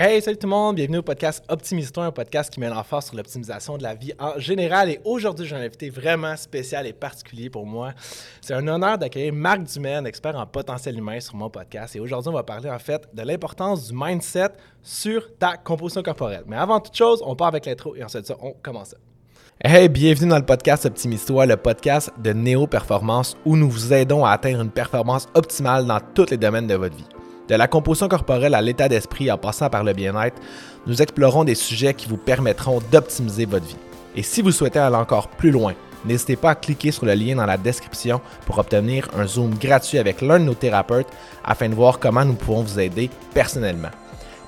Hey, salut tout le monde, bienvenue au podcast Optimise-toi, un podcast qui met l'emphase sur l'optimisation de la vie en général. Et aujourd'hui, j'ai un invité vraiment spécial et particulier pour moi. C'est un honneur d'accueillir Marc Dumaine, expert en potentiel humain sur mon podcast. Et aujourd'hui, on va parler en fait de l'importance du mindset sur ta composition corporelle. Mais avant toute chose, on part avec l'intro et ensuite on commence. Hey, bienvenue dans le podcast Optimise-toi, le podcast de Néo Performance où nous vous aidons à atteindre une performance optimale dans tous les domaines de votre vie. De la composition corporelle à l'état d'esprit en passant par le bien-être, nous explorons des sujets qui vous permettront d'optimiser votre vie. Et si vous souhaitez aller encore plus loin, n'hésitez pas à cliquer sur le lien dans la description pour obtenir un Zoom gratuit avec l'un de nos thérapeutes afin de voir comment nous pouvons vous aider personnellement.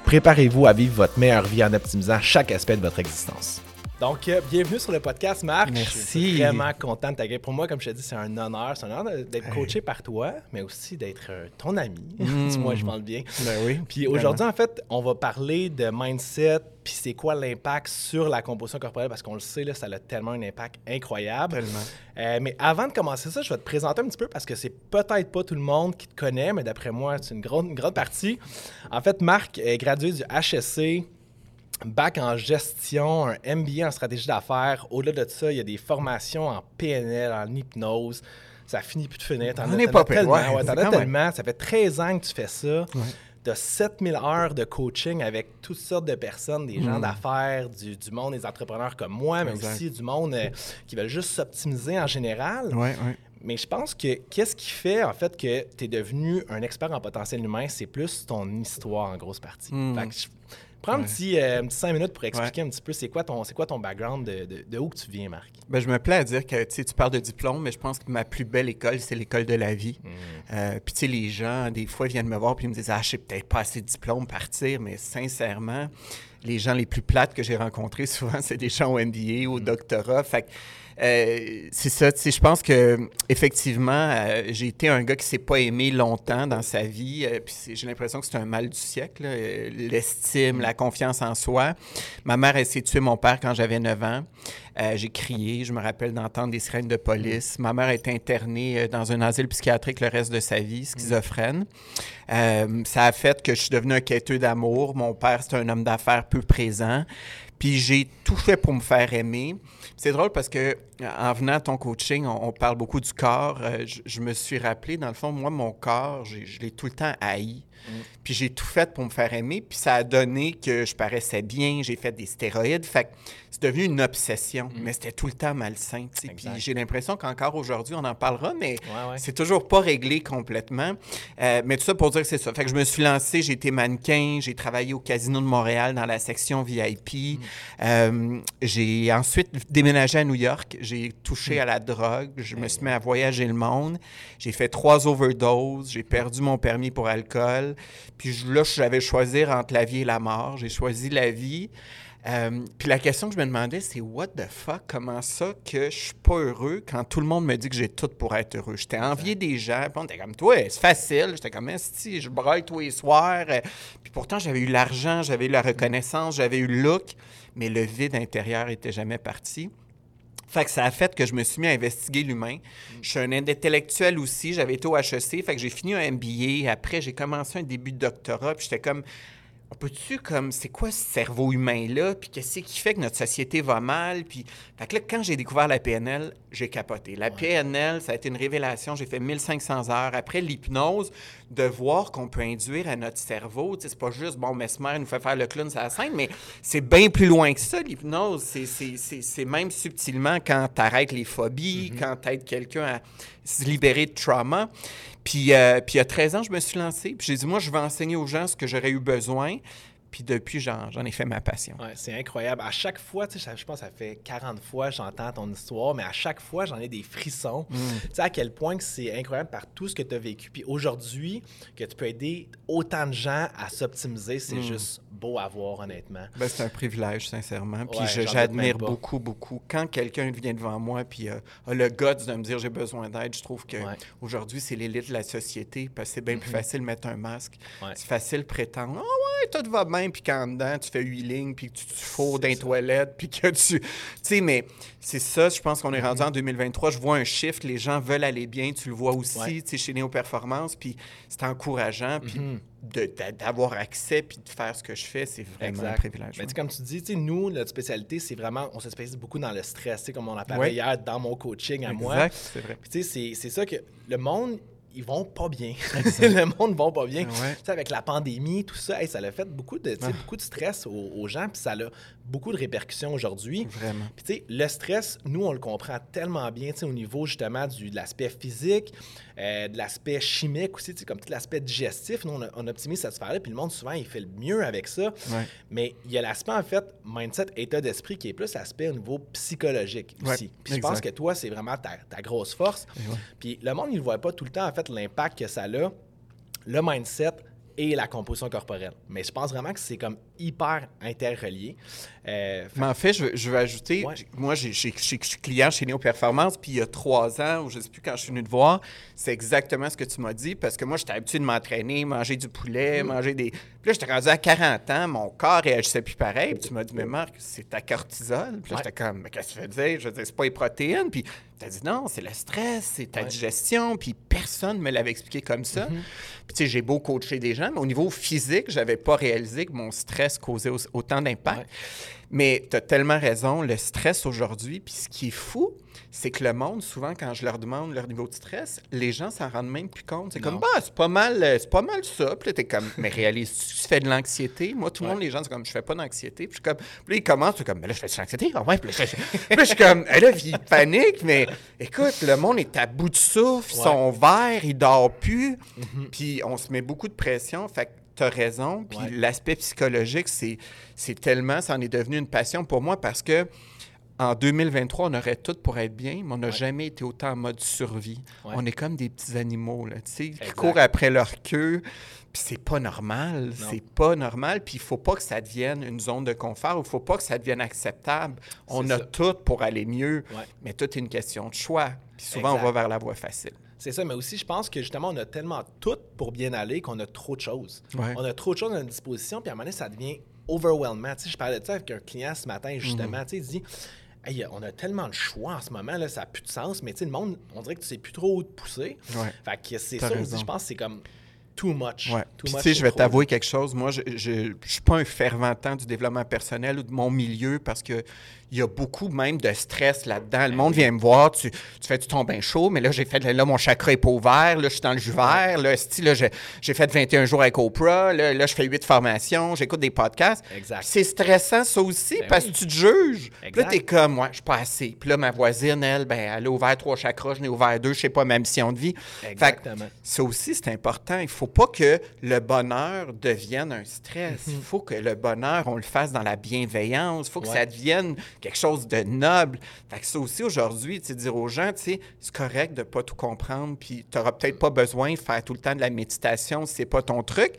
Préparez-vous à vivre votre meilleure vie en optimisant chaque aspect de votre existence. Donc, euh, bienvenue sur le podcast, Marc. Merci. Je suis vraiment content de t'accueillir. Pour moi, comme je te dis, c'est un honneur. C'est un honneur d'être coaché par toi, mais aussi d'être euh, ton ami. Dis-moi, je parle bien. Ben oui. Puis aujourd'hui, en fait, on va parler de mindset, puis c'est quoi l'impact sur la composition corporelle, parce qu'on le sait, là, ça a tellement un impact incroyable. Tellement. Euh, mais avant de commencer ça, je vais te présenter un petit peu parce que c'est peut-être pas tout le monde qui te connaît, mais d'après moi, c'est une grande, une grande partie. En fait, Marc est gradué du HSC, bac en gestion, un MBA en stratégie d'affaires. Au-delà de ça, il y a des formations en PNL, en hypnose. Ça finit plus de finir. T'en On as- pas tellement. ouais, ouais, t'en as tellement. Ça fait 13 ans que tu fais ça. Tu as 7000 heures de coaching avec toutes sortes de personnes, des gens d'affaires, du, du monde des entrepreneurs comme moi, mais Mm. Exact. aussi du monde euh, qui veulent juste s'optimiser en général. Ouais, ouais. Mais je pense que qu'est-ce qui fait en fait que tu es devenu un expert en potentiel humain, c'est plus ton histoire en grosse partie. Mm. Fait que je- prends un Ouais. petit, euh, un petit cinq minutes pour expliquer un petit peu c'est quoi ton, c'est quoi ton background, de, de- de où que tu viens, Marc. Ben, je me plais à dire que tu parles de diplôme, mais je pense que ma plus belle école, c'est l'école de la vie. Euh, puis tu sais, les gens, des fois, viennent me voir puis ils me disent Ah, je sais peut-être pas assez de diplôme partir, mais sincèrement, les gens les plus plates que j'ai rencontrés, souvent, c'est des gens au MBA, au doctorat. Fait que, euh, c'est ça, tu sais, je pense que effectivement, euh, j'ai été un gars qui s'est pas aimé longtemps dans sa vie. euh, c'est- j'ai l'impression que c'est un mal du siècle, euh, l'estime, la confiance en soi. Ma mère a essayé de tuer mon père quand j'avais 9 ans. J'ai crié, je me rappelle d'entendre des sirènes de police. Ma mère a été internée dans un asile psychiatrique le reste de sa vie, schizophrène. Ça a fait que je suis devenu un quêteux d'amour. Mon père, c'était un homme d'affaires peu présent. Puis j'ai tout fait pour me faire aimer. C'est drôle parce que en venant à ton coaching, on, parle beaucoup du corps. Euh, je, me suis rappelé, dans le fond, moi, mon corps, je l'ai tout le temps haï. Puis j'ai tout fait pour me faire aimer. Puis ça a donné que je paraissais bien. J'ai fait des stéroïdes. Fait que c'est devenu une obsession. Mais c'était tout le temps malsain. Puis j'ai l'impression qu'encore aujourd'hui, on en parlera, mais Ouais, ouais. c'est toujours pas réglé complètement. Euh, mais tout ça pour dire que c'est ça. Fait que je me suis lancé, j'ai été mannequin, j'ai travaillé au Casino de Montréal dans la section VIP. Euh, j'ai ensuite déménagé à New York. J'ai touché à la drogue. Je me suis mis à voyager le monde. J'ai fait trois overdoses. J'ai perdu mon permis pour alcool. Puis je- là, j'avais choisir entre la vie et la mort. J'ai choisi la vie. Euh, puis la question que je me demandais, c'est what the fuck, comment ça que je suis pas heureux quand tout le monde me dit que j'ai tout pour être heureux? J'étais envié des gens, puis on était comme toi, c'est facile. J'étais comme si je braille tous les soirs. Euh, Puis pourtant, j'avais eu l'argent, j'avais eu la reconnaissance, j'avais eu le look, mais le vide intérieur était jamais parti. Fait que ça a fait que je me suis mis à investiguer l'humain. Je suis un intellectuel aussi. J'avais été au HEC. Fait que j'ai fini un MBA. Après, j'ai commencé un début de doctorat. Puis j'étais comme, on peut-tu comme, c'est quoi ce cerveau humain-là? Puis qu'est-ce qui fait que notre société va mal? Puis, fait que là, quand j'ai découvert la PNL, j'ai capoté. La PNL, ça a été une révélation. J'ai fait 1500 heures. Après l'hypnose, de voir qu'on peut induire à notre cerveau. C'est pas juste, bon, Mesmer nous fait faire le clown sur la scène, mais c'est bien plus loin que ça, l'hypnose. C'est- C'est c'est- c'est même subtilement quand tu arrêtes les phobies, quand tu aides quelqu'un à se libérer de trauma. Puis, euh, puis il y a 13 ans, je me suis lancé. Puis j'ai dit, moi, je vais enseigner aux gens ce que j'aurais eu besoin. Puis depuis, j'en ai fait ma passion. Ouais, c'est incroyable. À chaque fois, tu sais, je pense que ça fait 40 fois que j'entends ton histoire, mais à chaque fois, j'en ai des frissons. Mm. Tu sais, à quel point que c'est incroyable par tout ce que tu as vécu. Puis aujourd'hui, que tu peux aider autant de gens à s'optimiser, c'est Mm. juste beau à voir, honnêtement. Ben, c'est un privilège, sincèrement. Puis Ouais, j'admire beaucoup, beaucoup. Quand quelqu'un vient devant moi puis euh, a le guts de me dire j'ai besoin d'aide, je trouve que Ouais. aujourd'hui c'est l'élite de la société parce que c'est bien plus facile de mettre un masque. Ouais. C'est facile de prétendre Ah ouais, tout va bien. puis qu'en dedans, tu fais huit lignes, puis que tu, tu fourres dans les toilettes, puis que tu... Tu sais, mais c'est ça, je pense qu'on est rendu en 2023. Je vois un shift, les gens veulent aller bien, tu le vois aussi, Ouais. tu sais, chez Néo Performance, puis c'est encourageant, puis Mhm. d'avoir accès, puis de faire ce que je fais, c'est vraiment un privilège. Mais comme tu dis, nous, notre spécialité, c'est vraiment, on se spécialise beaucoup dans le stress, tu sais, comme on en parlait Ouais. hier dans mon coaching à moi. Exact, c'est vrai. Puis tu sais, c'est- ça que le monde, ils vont pas bien. le monde va pas bien. Ouais. Tu sais, avec la pandémie, tout ça, hey, ça a fait beaucoup de, Ah. beaucoup de stress aux, aux gens, puis ça a beaucoup de répercussions aujourd'hui. Vraiment. Puis tu sais, le stress, nous, on le comprend tellement bien, tu sais, au niveau justement du, de l'aspect physique, euh, de l'aspect chimique aussi, tu sais, comme tout l'aspect digestif. Nous, on, on optimise cette sphère-là, puis le monde, souvent, il fait le mieux avec ça. Ouais. Mais il y a l'aspect, en fait, mindset, état d'esprit, qui est plus l'aspect au niveau psychologique Ouais, aussi. Puis je pense que toi, c'est vraiment ta, ta grosse force. Ouais. Puis le monde, il ne voit pas tout le temps, en fait, l'impact que ça a, le mindset et la composition corporelle. Mais je pense vraiment que c'est comme hyper interrelié. Euh, fait- Mais en fait, je, veux- je veux ajouter, Ouais. moi, je suis client chez Néo Performance, puis il y a trois ans, ou je ne sais plus quand je suis venu te voir, c'est exactement ce que tu m'as dit, parce que moi, j'étais habitué de m'entraîner, manger du Mm. poulet, manger des... Puis là, j'étais rendu à 40 ans, mon corps réagissait plus pareil, puis tu m'as dit, mais Marc, c'est ta cortisol. Puis là, Ouais. j'étais comme, mais qu'est-ce que tu veux dire? Je veux dire, c'est pas les protéines. Puis tu as dit, non, c'est le stress, c'est ta Ouais. digestion, puis personne ne me l'avait expliqué comme ça. Mm-hmm. Puis tu sais, j'ai beau coacher des gens, mais au niveau physique, j'avais pas réalisé que mon stress causait au- autant d'impact. Mais tu as tellement raison, le stress aujourd'hui, puis ce qui est fou, c'est que le monde, souvent, quand je leur demande leur niveau de stress, les gens s'en rendent même plus compte. C'est comme, bah, c'est pas mal, euh, c'est pas mal ça. Puis là, t'es comme, mais réalise, tu fais de l'anxiété? Moi, tout le Ouais. monde, les gens, c'est comme, je fais pas d'anxiété. Puis je suis comme, puis là, ils commencent, c'est comme, mais là, je fais de l'anxiété. Ah ouais, puis là, je, puis là, je suis comme, Eh là, ils paniquent, mais écoute, le monde est à bout de souffle, ils Ouais. sont verts, ils dorment plus. Puis on se met beaucoup de pression. Fait que tu as raison. Puis Ouais. l'aspect psychologique, c'est, c'est tellement, ça en est devenu une passion pour moi parce que en 2023, on aurait tout pour être bien, mais on n'a Ouais. jamais été autant en mode survie. Ouais. On est comme des petits animaux, là, tu sais, qui courent après leur queue. Puis c'est pas normal. C'est pas normal. Puis il faut pas que ça devienne une zone de confort. Il faut pas que ça devienne acceptable. On a ça. tout pour aller mieux. Ouais. Mais tout est une question de choix. Puis souvent, Exact. on va vers la voie facile. C'est ça, mais aussi, je pense que justement, on a tellement tout pour bien aller qu'on a trop de choses. Ouais. On a trop de choses à notre disposition, puis à un moment donné, ça devient overwhelming. Tu sais, je parlais de ça avec un client ce matin, justement. Mhm. Tu sais, il dit Hey, on a tellement de choix en ce moment, là, ça n'a plus de sens, mais tu sais, le monde, on dirait que tu sais plus trop où te pousser. Ouais. Fait que c'est ça aussi, raison. je pense que c'est comme too much. Ouais. Too Puis, much, tu sais, je vais t'avouer quelque chose. Moi, je ne suis pas un fervent du développement personnel ou de mon milieu parce que il y a beaucoup même de stress là-dedans. Le monde vient me voir, tu, tu fais du ton bain chaud, mais là, j'ai fait, là, mon chakra est pas ouvert, là, je suis dans le jus vert, là, là, j'ai fait 21 jours avec Oprah, là, là, je fais 8 formations, j'écoute des podcasts. Exact. C'est stressant, ça aussi, Ben parce oui. que tu te juges. Puis là, t'es comme, ouais, je suis pas assez. Puis là, ma voisine, elle, ben, elle a ouvert trois chakras, je n'ai ouvert deux, je sais pas ma mission de vie. Fait que Exactement. ça aussi, c'est important. Il faut pas que le bonheur devienne un stress. Il faut que le bonheur, on le fasse dans la bienveillance. Il faut que Ouais. ça devienne quelque chose de noble. Fait que ça aussi, aujourd'hui, dire aux gens, c'est correct de pas tout comprendre, puis tu n'auras peut-être pas besoin de faire tout le temps de la méditation si c'est pas ton truc.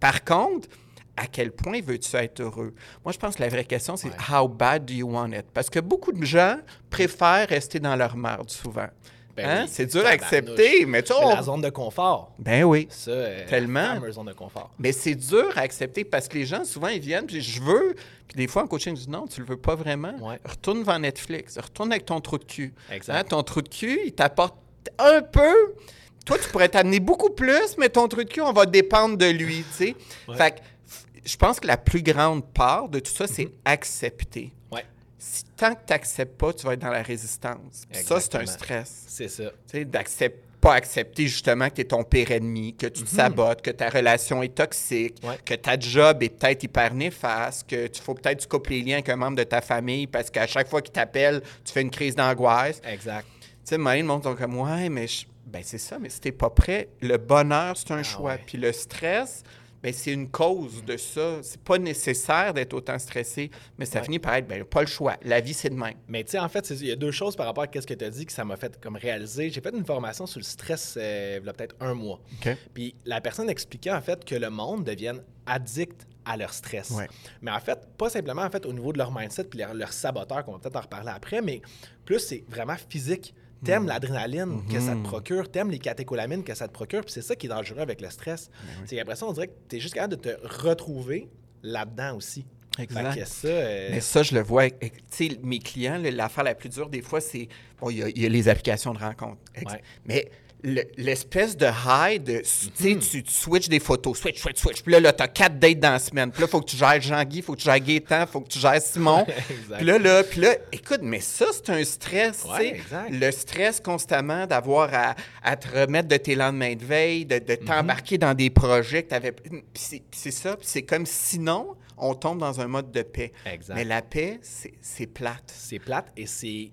Par contre, à quel point veux-tu être heureux? Moi, je pense que la vraie question, c'est how bad do you want it? Parce que beaucoup de gens préfèrent rester dans leur marde souvent. Ben Hein? oui. C'est dur à accepter, mais tu on- La zone de confort. Ben oui. Ça, euh, Tellement. La fameuse zone de confort. Mais c'est dur à accepter parce que les gens, souvent, ils viennent, puis je veux. Puis des fois, en coaching, ils disent non, tu le veux pas vraiment. Ouais. Retourne devant Netflix, retourne avec ton trou de cul. Exact. Hein, ton trou de cul, il t'apporte un peu. Toi, tu pourrais t'amener beaucoup plus, mais ton trou de cul, on va dépendre de lui, tu sais. Ouais. Fait que je pense que la plus grande part de tout ça, c'est accepter. Ouais, Si tant que tu n'acceptes pas, tu vas être dans la résistance. Ça, c'est un stress. c'est ça. Tu sais, d'accepter pas accepter justement que tu es ton pire ennemi, que tu te sabotes, que ta relation est toxique, Mhm. Ouais. que ta job est peut-être hyper néfaste, que tu faut peut-être que tu coupes les liens avec un membre de ta famille parce qu'à chaque fois qu'il t'appelle, tu fais une crise d'angoisse. Tu Exact. sais, moi, le monde sont comme ouais, mais je- ben c'est ça, mais si t'es pas prêt, le bonheur c'est un choix, Ah ouais. puis le stress. Ben, c'est une cause de ça. C'est pas nécessaire d'être autant stressé, mais ça Ouais. finit par être ben, pas le choix. La vie, c'est de même. Mais tu sais, en fait, il y a deux choses par rapport à ce que tu as dit que ça m'a fait comme réaliser. J'ai fait une formation sur le stress euh, il y a peut-être un mois. Puis la personne expliquait en fait que le monde devienne addict à leur stress. Ouais. Mais en fait, pas simplement en fait au niveau de leur mindset puis leur, leur saboteur, qu'on va peut-être en reparler après, mais plus c'est vraiment physique. T'aimes Mm. l'adrénaline que ça te Mm-hmm. procure, t'aimes les catécholamines que ça te procure, puis c'est ça qui est dangereux avec le stress. Ben C'est qu'après ça, on dirait que t'es juste capable de te retrouver là-dedans aussi. Exact. Ça, euh, Mais ça, je le vois. avec- Tu sais, mes clients, l'affaire la plus dure, des fois, c'est. Bon, il y, a- il y a les applications de rencontre. Ex- Ouais. Mais le- l'espèce de high, de, Mhm. tu, tu switches des photos, switch, switch, switch. Puis là, là tu as quatre dates dans la semaine. Puis là, il faut que tu gères Jean-Guy, il faut que tu gères Gaétan, il faut que tu gères Simon. Puis là, là, puis là, écoute, mais ça, c'est un stress, Ouais. Le stress constamment d'avoir à, à te remettre de tes lendemains de veille, de, Mhm. de t'embarquer dans des projets que tu avais. Puis c'est ça, puis c'est comme sinon, on tombe dans un mode de paix. Exact. Mais la paix, c'est c'est plate. c'est plate et c'est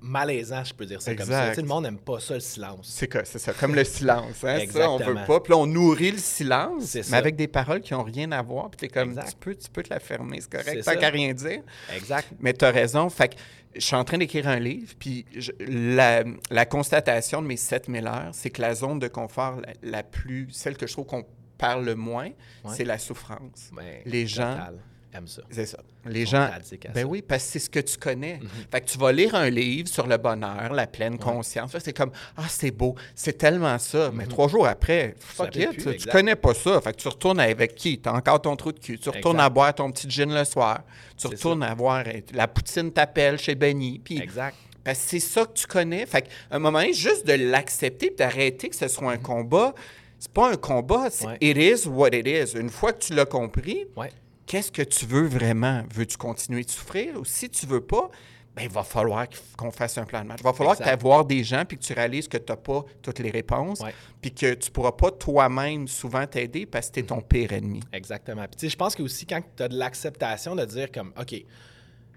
malaisant, je peux dire ça comme ça. Tu sais, le monde n'aime pas ça, le silence. C'est c'est ça, comme le silence. Hein, ça, on veut pas. Puis là, on nourrit le silence, C'est mais ça. avec des paroles qui n'ont rien à voir. Puis t'es comme, Exact. tu peux, tu peux te la fermer, c'est correct, tant qu'à rien dire. Exact. Mais tu as raison. Fait que je suis en train d'écrire un livre, puis je- la, la constatation de mes 7000 heures, c'est que la zone de confort la, la plus, celle que je trouve qu'on parle le moins, Ouais. c'est la souffrance. Les gens- total, aiment ça. C'est ça. Les gens. Ben ça. oui, parce que c'est ce que tu connais. Mhm. Fait que tu vas lire un livre sur le bonheur, la pleine conscience. Fait que C'est comme Ah, c'est beau, c'est tellement ça. Mais trois jours après, fuck it, Mhm. plus, tu- connais pas ça. Fait que tu retournes avec qui? Tu as encore ton trou de cul. Tu retournes Exact. à boire ton petit gin le soir. Tu retournes à boire. La poutine t'appelle chez Benny. Puis Exact. parce que c'est ça que tu connais. Fait qu'à un moment donné, juste de l'accepter et d'arrêter que ce soit un combat, c'est pas un combat, c'est Mhm. Ouais. it is what it is. Une fois que tu l'as compris, Ouais. Qu'est-ce que tu veux vraiment? Veux-tu continuer de souffrir? Ou si tu veux pas, ben, il va falloir qu'on fasse un plan de match. Il va falloir que tu voir des gens puis que tu réalises que tu n'as pas toutes les réponses Ouais. puis que tu pourras pas toi-même souvent t'aider parce que tu es ton pire ennemi. Exactement. Puis, je pense que aussi, quand tu as de l'acceptation de dire comme, OK,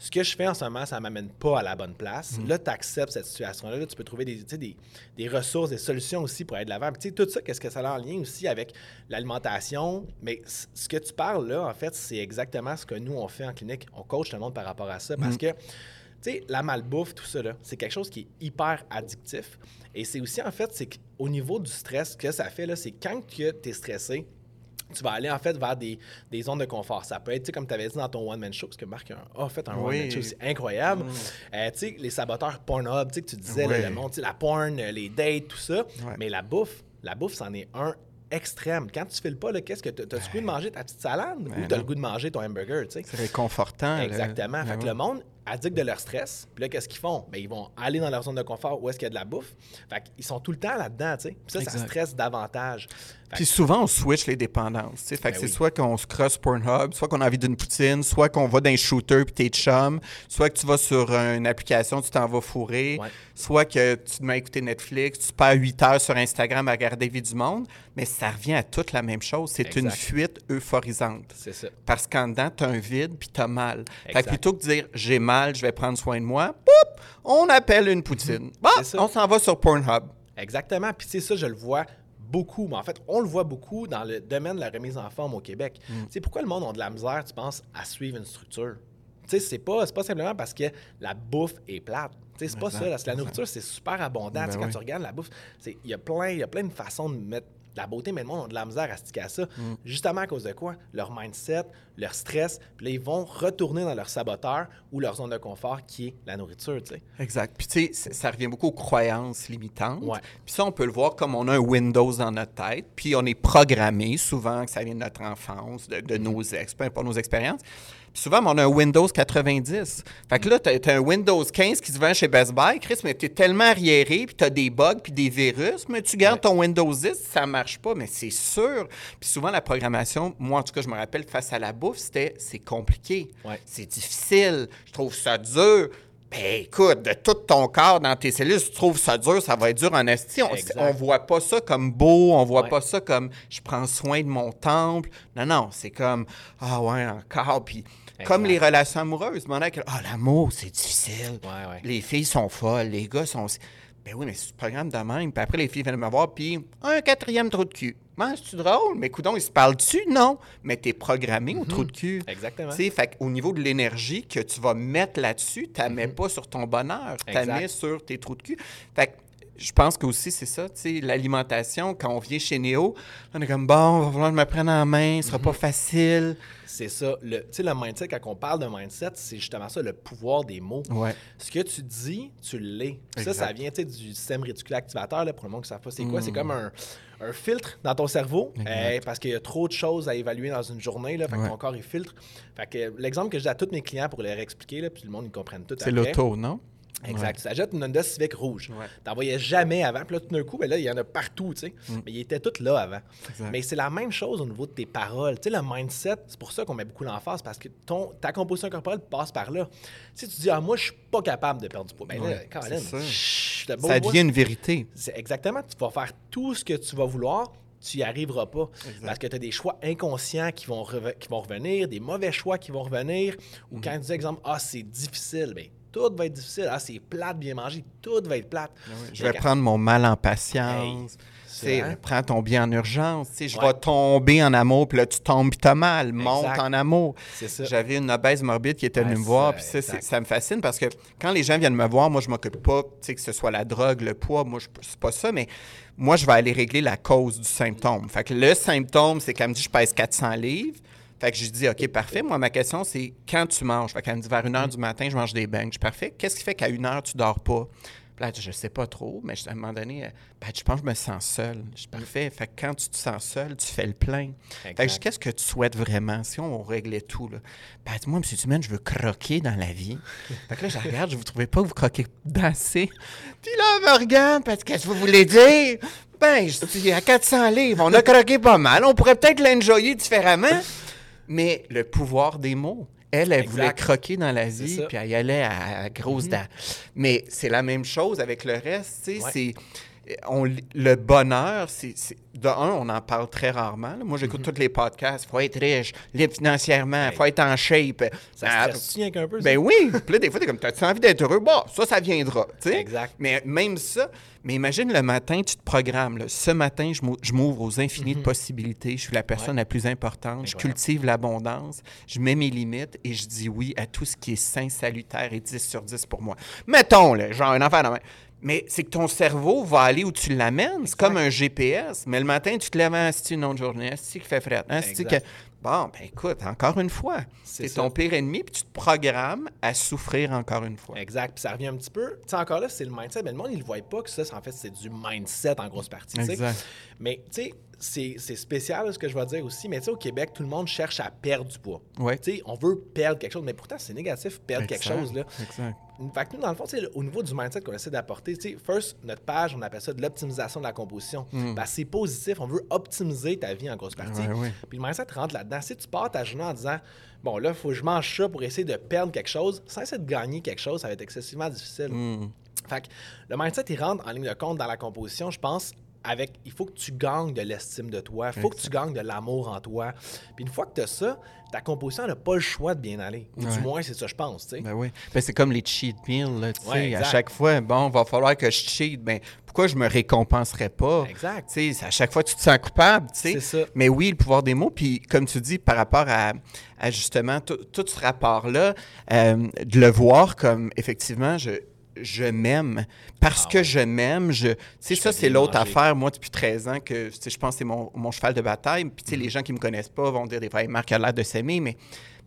ce que je fais en ce moment, ça ne m'amène pas à la bonne place. Mm. Là, tu acceptes cette situation-là. Là, tu peux trouver des, ressources, des solutions aussi pour aller de l'avant. Puis, tout ça, qu'est-ce que ça a en lien aussi avec l'alimentation? Mais ce que tu parles là, en fait, c'est exactement ce que nous, on fait en clinique. On coach le monde par rapport à ça parce que, tu sais, la malbouffe, tout ça, c'est quelque chose qui est hyper addictif. Et c'est aussi, en fait, c'est qu'au niveau du stress, ce que ça fait, là, c'est quand tu es stressé, tu vas aller en fait vers des, des zones de confort. Ça peut être, tu sais, comme tu avais dit dans ton one-man show, parce que Marc a, fait un Oui. one-man show, c'est incroyable. Euh, tu sais, les saboteurs Pornhub, tu sais, que tu disais, là, Oui. le monde, la porn, euh, les dates, tout ça. Mais la bouffe, la bouffe, c'en est un extrême. Quand tu files pas, là, qu'est-ce que tu as? le goût de manger ta petite salade ou tu as le goût de manger ton hamburger, tu sais? C'est réconfortant. là. Exactement. Ben fait que ouais. le monde addict de leur stress. Puis là, qu'est-ce qu'ils font? Ben, ils vont aller dans leur zone de confort où est-ce qu'il y a de la bouffe. Fait qu'ils sont tout le temps là-dedans, tu sais. Puis ça, ça stresse davantage. Puis souvent, on switch les dépendances. Fait que Ben c'est oui. soit qu'on se crosse Pornhub, soit qu'on a envie d'une poutine, soit qu'on va dans un shooter puis t'es chum, soit que tu vas sur une application, tu t'en vas fourrer, Ouais. soit que tu te mets à écouter Netflix, tu perds 8 heures sur Instagram à regarder Vie du Monde, mais ça revient à toute la même chose. C'est une fuite euphorisante. c'est ça. Parce qu'en dedans, tu as un vide puis tu as mal. Fait que plutôt que de dire j'ai mal, je vais prendre soin de moi, on appelle une poutine. Bah, C'est on s'en va sur Pornhub. Exactement. Puis, sais, ça, je le vois beaucoup. Mais en fait, on le voit beaucoup dans le domaine de la remise en forme au Québec. Mm. Tu sais, pourquoi le monde a de la misère, tu penses, à suivre une structure? Tu sais, c'est pas, pas simplement parce que la bouffe est plate. Tu sais, c'est pas ça. Parce que la nourriture, c'est super abondant. Tu sais, Ben quand oui. tu regardes la bouffe, il y a plein, il y a plein de façons de mettre de la beauté, mais le monde a de la misère à se tiquer à ça. Mm. Justement à cause de quoi? Leur mindset, leur stress. Puis là, ils vont retourner dans leur saboteur ou leur zone de confort qui est la nourriture, tu sais. Exact. Puis tu sais, ça revient beaucoup aux croyances limitantes. Ouais. Puis ça, on peut le voir comme on a un Windows dans notre tête, puis on est programmé souvent que ça vient de notre enfance, de, de nos ex, peu importe nos expériences. Puis souvent, on a un Windows 90. Fait que là, tu as, un Windows 15 qui se vend chez Best Buy, Chris, mais tu es tellement arriéré, puis tu as des bugs, puis des virus, mais tu gardes Ouais. ton Windows 10, ça marche pas, mais c'est sûr. Puis souvent, la programmation, moi, en tout cas, je me rappelle, face à la bouffe, c'était c'est compliqué, Ouais. c'est difficile, je trouve ça dur. Ben écoute, de tout ton corps dans tes cellules, si tu trouves ça dur, ça va être dur en esti. On, on voit pas ça comme beau, on voit Ouais. pas ça comme je prends soin de mon temple. Non, non, c'est comme ah ouais, encore. Puis comme les relations amoureuses, mon que ah l'amour, c'est difficile. Ouais, ouais. Les filles sont folles, les gars sont. Ben oui, mais c'est le programme de même. Puis après, les filles viennent me voir, puis un quatrième trou de cul. Man, c'est-tu drôle? Mais coudon, ils se parlent-tu? Non. Mais t'es programmé au trou de cul. Exactement. Tu sais, fait au niveau de l'énergie que tu vas mettre là-dessus, tu la mets pas sur ton bonheur, Exact. mets sur tes trous de cul. Fait que je pense que aussi c'est ça, tu sais, l'alimentation, quand on vient chez Néo, on est comme, bon, on va falloir me prendre en main, ce sera pas facile. C'est ça. Le, tu sais, le mindset, quand on parle de mindset, c'est justement ça, le pouvoir des mots. Ouais. Ce que tu dis, tu l'es. Ça, ça vient du système réticulé activateur. Là, pour le monde qui ne savent pas c'est quoi, c'est comme un, un filtre dans ton cerveau euh, parce qu'il y a trop de choses à évaluer dans une journée. Là, fait que ton corps, il filtre. Fait que l'exemple que je dis à tous mes clients pour leur expliquer, là, puis le monde, ils comprennent tout C'est l'auto, non? Exact. Tu achètes une Honda Civic rouge. Ouais. T'en voyais jamais avant. Puis là, tout d'un coup, ben là, il y en a partout, tu sais. Mais ils étaient tous là avant. Mm. Exact. Mais c'est la même chose au niveau de tes paroles. Tu sais, le mindset, c'est pour ça qu'on met beaucoup l'emphase parce que ton, ta composition corporelle passe par là. Si tu dis, ah, moi, je suis pas capable de perdre du poids, ben là, Ouais, Colin, c'est ça. chut, Ça devient une vérité. c'est exactement. Tu vas faire tout ce que tu vas vouloir, tu n'y arriveras pas. Exact. Parce que tu as des choix inconscients qui vont, qui vont revenir, des mauvais choix qui vont revenir. Ou Mhm. quand tu dis, exemple, ah, c'est difficile, bien, tout va être difficile. Ah, c'est plate, bien manger, tout va être plate. Je vais prendre mon mal en patience. vrai. prends ton bien en urgence. Je Ouais. vais tomber en amour, puis là, tu tombes, puis t'as mal. Monte en amour. J'avais une obèse morbide qui était venue Ouais, me voir, ça, puis ça, ça me fascine parce que quand les gens viennent me voir, moi, je m'occupe pas, que ce soit la drogue, le poids, moi, je- c'est pas ça, mais moi, je vais aller régler la cause du symptôme. Fait que le symptôme, c'est qu'elle me dit, je pèse 400 livres. Fait que je dis, OK, parfait. Moi, ma question, c'est quand tu manges? Fait qu'elle me dit, vers 1 h du matin, je mange des beignes. Je dis, parfait. Qu'est-ce qui fait qu'à 1 heure, tu dors pas? Puis là, je sais pas trop, mais à un moment donné, elle- ben, je pense que je me sens seul. Je dis, parfait. Fait que quand tu te sens seul, tu fais le plein. Fait que qu'est-ce que tu souhaites vraiment? Si on réglait tout? Là? Ben, moi, M. Dumaine, je veux croquer dans la vie. fait que là, je regarde, je vous trouvez pas que vous croquez assez? Puis là, elle me regarde, parce qu'est-ce que vous voulez dire? Ben, je dis, à 400 livres, on a croqué pas mal. On pourrait peut-être l'enjoyer différemment. Mais le pouvoir des mots. Elle, elle Exact. voulait croquer dans la C'est vie, ça. puis elle y allait à, à grosses dents. Mais c'est la même chose avec le reste, tu sais, Ouais. c'est... On, le bonheur, c'est, de un, on en parle très rarement. là. Moi, j'écoute tous les podcasts. faut être riche, libre financièrement, faut être en shape. Ça Ah, stresse un peu? ça? ben oui. Puis là, des fois, t'es comme, t'as envie d'être heureux? Bon, ça, ça viendra. Exact. Mais même ça, mais imagine le matin, tu te programmes. là. Ce matin, je m'ou- je m'ouvre aux infinies de possibilités. Je suis la personne la plus importante. Je cultive l'abondance. Je mets mes limites et je dis oui à tout ce qui est sain, salutaire et 10 sur 10 pour moi. Mettons, là, genre un enfant de main. Mais c'est que ton cerveau va aller où tu l'amènes. C'est comme un GPS. Mais le matin, tu te lèves, ah, c'est une autre journée, c'est qui fait fret. Ah, c'est que... Bon, ben écoute, encore une fois, C'est ton pire ennemi, puis tu te programmes à souffrir encore une fois. Exact. Puis ça revient un petit peu. Tu sais, encore là, c'est le mindset. Mais le monde, il ne voit pas que ça, c'est- en fait, c'est du mindset en grosse partie. Exact. Mais tu sais, c'est c'est spécial ce que je vais dire aussi. Mais tu sais, au Québec, tout le monde cherche à perdre du poids. Ouais. Tu sais, on veut perdre quelque chose. Mais pourtant, c'est négatif, perdre quelque chose. Là. Exact. Fait que nous, dans le fond, au niveau du mindset qu'on essaie d'apporter, first, notre page, on appelle ça de l'optimisation de la composition. Parce que c'est positif, on veut optimiser ta vie en grosse partie. Ouais, ouais. Puis le mindset rentre là-dedans. Si tu pars ta journée en disant, bon, là, il faut que je mange ça pour essayer de perdre quelque chose, sans essayer de gagner quelque chose, ça va être excessivement difficile. Hmm. Fait que le mindset, il rentre en ligne de compte dans la composition, je pense, avec il faut que tu gagnes de l'estime de toi, il faut que tu gagnes de l'amour en toi. Puis une fois que tu as ça, ta composition n'a pas le choix de bien aller. Ou Ouais. du moins, c'est ça, je pense. tu sais. Ben oui. Ben, c'est comme les cheat meals, là, tu sais. Ouais, à chaque fois, bon, va falloir que je cheat. Ben, pourquoi je me récompenserais pas? Exact. Tu sais, c'est à chaque fois, tu te sens coupable, tu sais. C'est ça. Mais oui, le pouvoir des mots. Puis, comme tu dis, par rapport à, à justement tout, tout ce rapport-là, euh, de le voir comme, effectivement, je, je m'aime. Parce que je m'aime, je... Tu sais, ça, c'est l'autre affaire, moi, depuis 13 ans, que, je pense que c'est mon, mon cheval de bataille. Puis, tu sais, les Mm-hmm. gens qui me connaissent pas vont dire des fois, Hey, Marc a l'air de s'aimer, mais...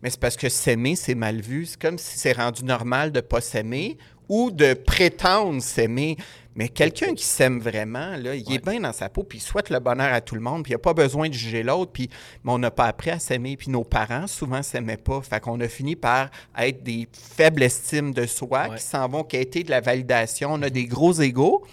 Mais c'est parce que s'aimer, c'est mal vu. C'est comme si c'est rendu normal de pas s'aimer ou de prétendre s'aimer. Mais quelqu'un qui s'aime vraiment, là, il est bien dans sa peau, puis il souhaite le bonheur à tout le monde, puis il n'a pas besoin de juger l'autre, puis mais on n'a pas appris à s'aimer, puis nos parents souvent s'aimaient pas. Fait qu'on a fini par être des faibles estimes de soi Ouais. qui s'en vont quêter de la validation. On a des gros égaux.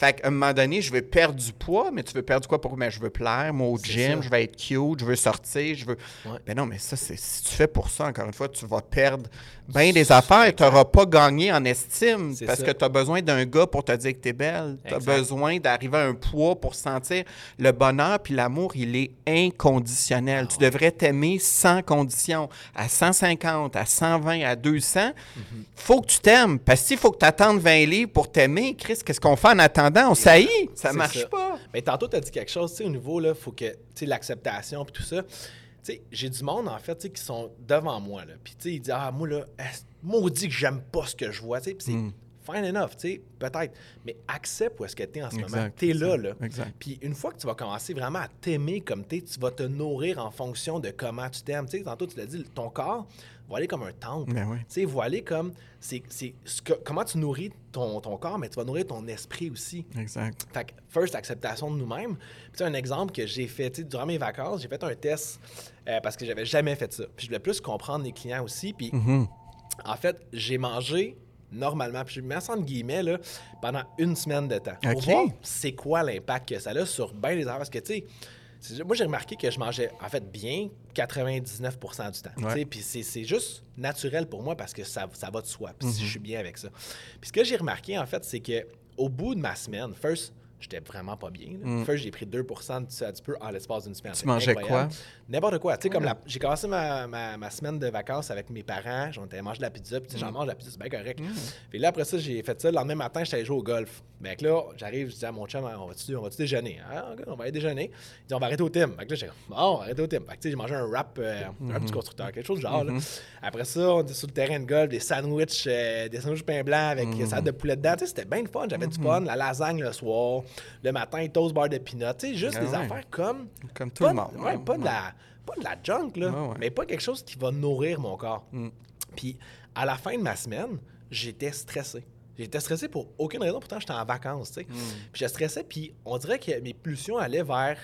Fait qu'à un moment donné, je veux perdre du poids, mais tu veux perdre du poids pour mais je veux plaire, moi au gym, ça. je veux être cute, je veux sortir, je veux. Ben non, mais ça, c'est si tu fais pour ça, encore une fois, tu vas perdre bien des affaires. Tu n'auras pas gagné en estime parce ça. que tu as besoin d'un gars pour te dire que tu es belle. Tu as Exact. besoin d'arriver à un poids pour sentir le bonheur puis l'amour, il est inconditionnel. Ah tu devrais t'aimer sans condition. À 150, à 120, à 200, Mm-hmm. faut que tu t'aimes. Parce qu'il faut que tu attendes 20 livres pour t'aimer. Chris, qu'est-ce qu'on fait en attendant? On saillit. Ça marche ça. pas. Mais tantôt, tu as dit quelque chose, tu sais, au niveau, là, faut que, tu sais, l'acceptation puis tout ça. Tu sais, j'ai du monde, en fait, tu sais, qui sont devant moi, là. Puis, tu sais, ils disent, ah, moi, là, maudit que j'aime pas ce que je vois, tu sais. Puis c'est Mm. fine enough, tu sais, peut-être. Mais accepte où est-ce que tu es en ce moment. Tu es là, là. exact. Puis une fois que tu vas commencer vraiment à t'aimer comme tu es, tu vas te nourrir en fonction de comment tu t'aimes. Tu sais, tantôt, tu l'as dit, ton corps aller comme un temple. Ben oui. Tu sais, aller comme. C'est, c'est ce que- comment tu nourris ton, ton corps, mais tu vas nourrir ton esprit aussi. Exact. Fait que, first, acceptation de nous-mêmes. Puis, tu sais, un exemple que j'ai fait, tu sais, durant mes vacances, j'ai fait un test euh, parce que j'avais jamais fait ça. Puis, je voulais plus comprendre les clients aussi. Puis, Mhm. en fait, j'ai mangé normalement, puis je mets ça entre guillemets, là, pendant une semaine de temps. Pour OK. voir c'est quoi l'impact que ça a sur bien les affaires. Parce que, tu sais, moi, j'ai remarqué que je mangeais, en fait, bien 99 du temps. Ouais. Puis c'est juste naturel pour moi parce que ça, ça va de soi. Puis si je suis bien avec ça. Puis ce que j'ai remarqué, en fait, c'est que au bout de ma semaine, first, j'étais vraiment pas bien. là. First, j'ai pris 2 de ça du peu en l'espace d'une semaine. Mm. Tu mangeais incroyable. quoi? N'importe quoi. Tu sais, comme la- j'ai commencé ma, ma- ma semaine de vacances avec mes parents. J'en étais manger de la pizza. Puis, Mm. j'en mange de la pizza, c'est bien correct. Puis là, après ça, j'ai fait ça. Le lendemain matin, j'étais allé jouer au golf. Fait que là, j'arrive, je dis à mon chum, on va-tu va déjeuner? Ah, on va aller déjeuner. Il dit, on va arrêter au Tim. Fait que là, comme, bon, on va arrêter au Tim. Fait que, tu sais, j'ai mangé un wrap, euh, un Mm-hmm. wrap du constructeur, quelque chose genre. là. Après ça, on était sur le terrain de golf, des sandwichs, euh, des sandwichs pain blanc avec Mm-hmm. salade de poulet dedans. Tu sais, c'était bien le fun. J'avais du fun, la lasagne le soir, le matin, toast bar de peanut. Tu sais, juste Ah des ouais. affaires comme. Comme tout pas le de- monde. ouais, pas, de la, pas de la junk, là, mais pas quelque chose qui va nourrir mon corps. Mm. Puis à la fin de ma semaine, j'étais stressé. J'étais stressé pour aucune raison, pourtant j'étais en vacances, tu sais. Mm. Puis je stressais, puis on dirait que mes pulsions allaient vers...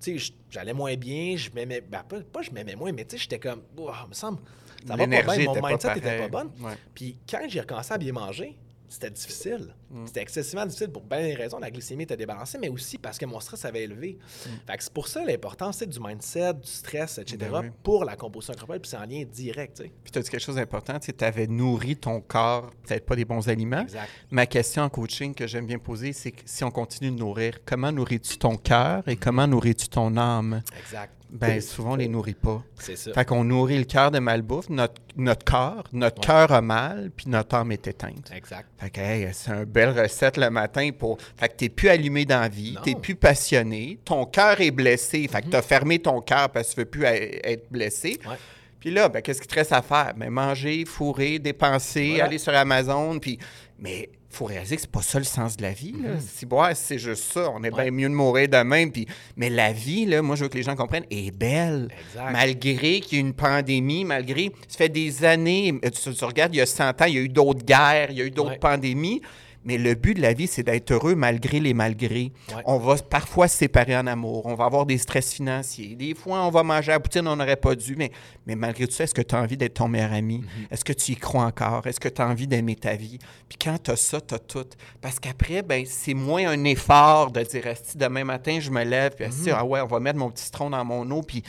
Tu sais, j'allais moins bien, je m'aimais... Ben, pas, pas je m'aimais moins, mais tu sais, j'étais comme... Oh, me semble... Ça va pas bien, mon mindset était pareil. pas bonne. Puis quand j'ai recommencé à bien manger, c'était difficile. Mm. C'était excessivement difficile pour bien des raisons. La glycémie était débalancée, mais aussi parce que mon stress avait élevé. Fait que c'est pour ça l'importance c'est du mindset, du stress, etc. Mm. Ben oui. pour la composition corporelle, puis c'est en lien direct. Puis tu as dit quelque chose d'important, tu avais nourri ton corps, peut-être pas des bons aliments. Exact. Ma question en coaching que j'aime bien poser, c'est que si on continue de nourrir, comment nourris-tu ton cœur et comment nourris-tu ton âme? Exact. Ben souvent, on les nourrit pas. C'est ça. Fait qu'on nourrit le cœur de malbouffe, notre, notre corps, notre cœur a mal, puis notre âme est éteinte. Exact. Fait que hey, c'est une belle recette le matin pour. Fait que t'es plus allumé dans la vie, t'es plus passionné, ton cœur est blessé. Fait que t'as fermé ton cœur parce que tu veux plus être blessé. Ouais. Puis là, ben, qu'est-ce qu'il te reste à faire? Ben, manger, fourrer, dépenser, Voilà. aller sur Amazon. Puis... Mais faut réaliser que c'est pas ça le sens de la vie. là. Si bon, c'est juste ça, on est. Ouais. bien mieux de mourir demain. Puis... Mais la vie, là, moi, je veux que les gens comprennent, est belle. Exact. Malgré qu'il y ait une pandémie, malgré... Ça fait des années, euh, tu, tu regardes, il y a 100 ans, il y a eu d'autres guerres, il y a eu d'autres Ouais. pandémies. Mais le but de la vie, c'est d'être heureux malgré les malgrés. Ouais. On va parfois se séparer en amour. On va avoir des stress financiers. Des fois, on va manger à la poutine, on n'aurait pas dû. Mais, mais malgré tout ça, est-ce que tu as envie d'être ton meilleur ami? Mm-hmm. Est-ce que tu y crois encore? Est-ce que tu as envie d'aimer ta vie? Puis quand tu as ça, tu as tout. Parce qu'après, ben, c'est moins un effort de dire, demain matin, je me lève, puis Asti, Mm-hmm. ah ouais, on va mettre mon petit citron dans mon eau, puis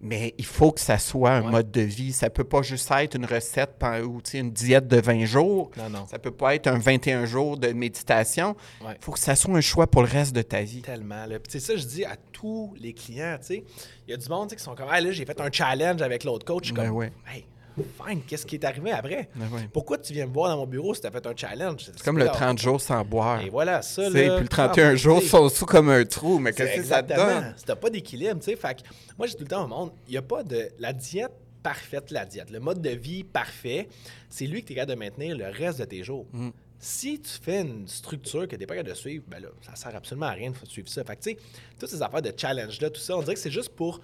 mais il faut que ça soit un Ouais. mode de vie. Ça peut pas juste être une recette ou une diète de 20 jours. Non, non. Ça peut pas être un 21 jours de méditation. Il Ouais. faut que ça soit un choix pour le reste de ta vie. Tellement. c'est ça, je dis à tous les clients. Il y a du monde qui sont comme, ah là, j'ai fait un challenge avec l'autre coach. Je suis Ben comme, ouais. hey, fine, qu'est-ce qui est arrivé après? Ouais. Pourquoi tu viens me voir dans mon bureau si tu as fait un challenge? C'est comme le 30 jours sans boire. Et voilà, ça, là. puis le 31 ah, jours sont sous comme un trou. Mais qu'est-ce que ça te donne? Si t'as pas d'équilibre, tu sais. Fait moi, j'ai tout le temps au monde, il n'y a pas de. La diète parfaite, la diète, le mode de vie parfait, c'est lui que tu es capable de maintenir le reste de tes jours. Mm. Si tu fais une structure que tu n'es pas capable de suivre, ben là, ça sert absolument à rien de suivre ça. Fait que, tu sais, toutes ces affaires de challenge-là, tout ça, on dirait que c'est juste pour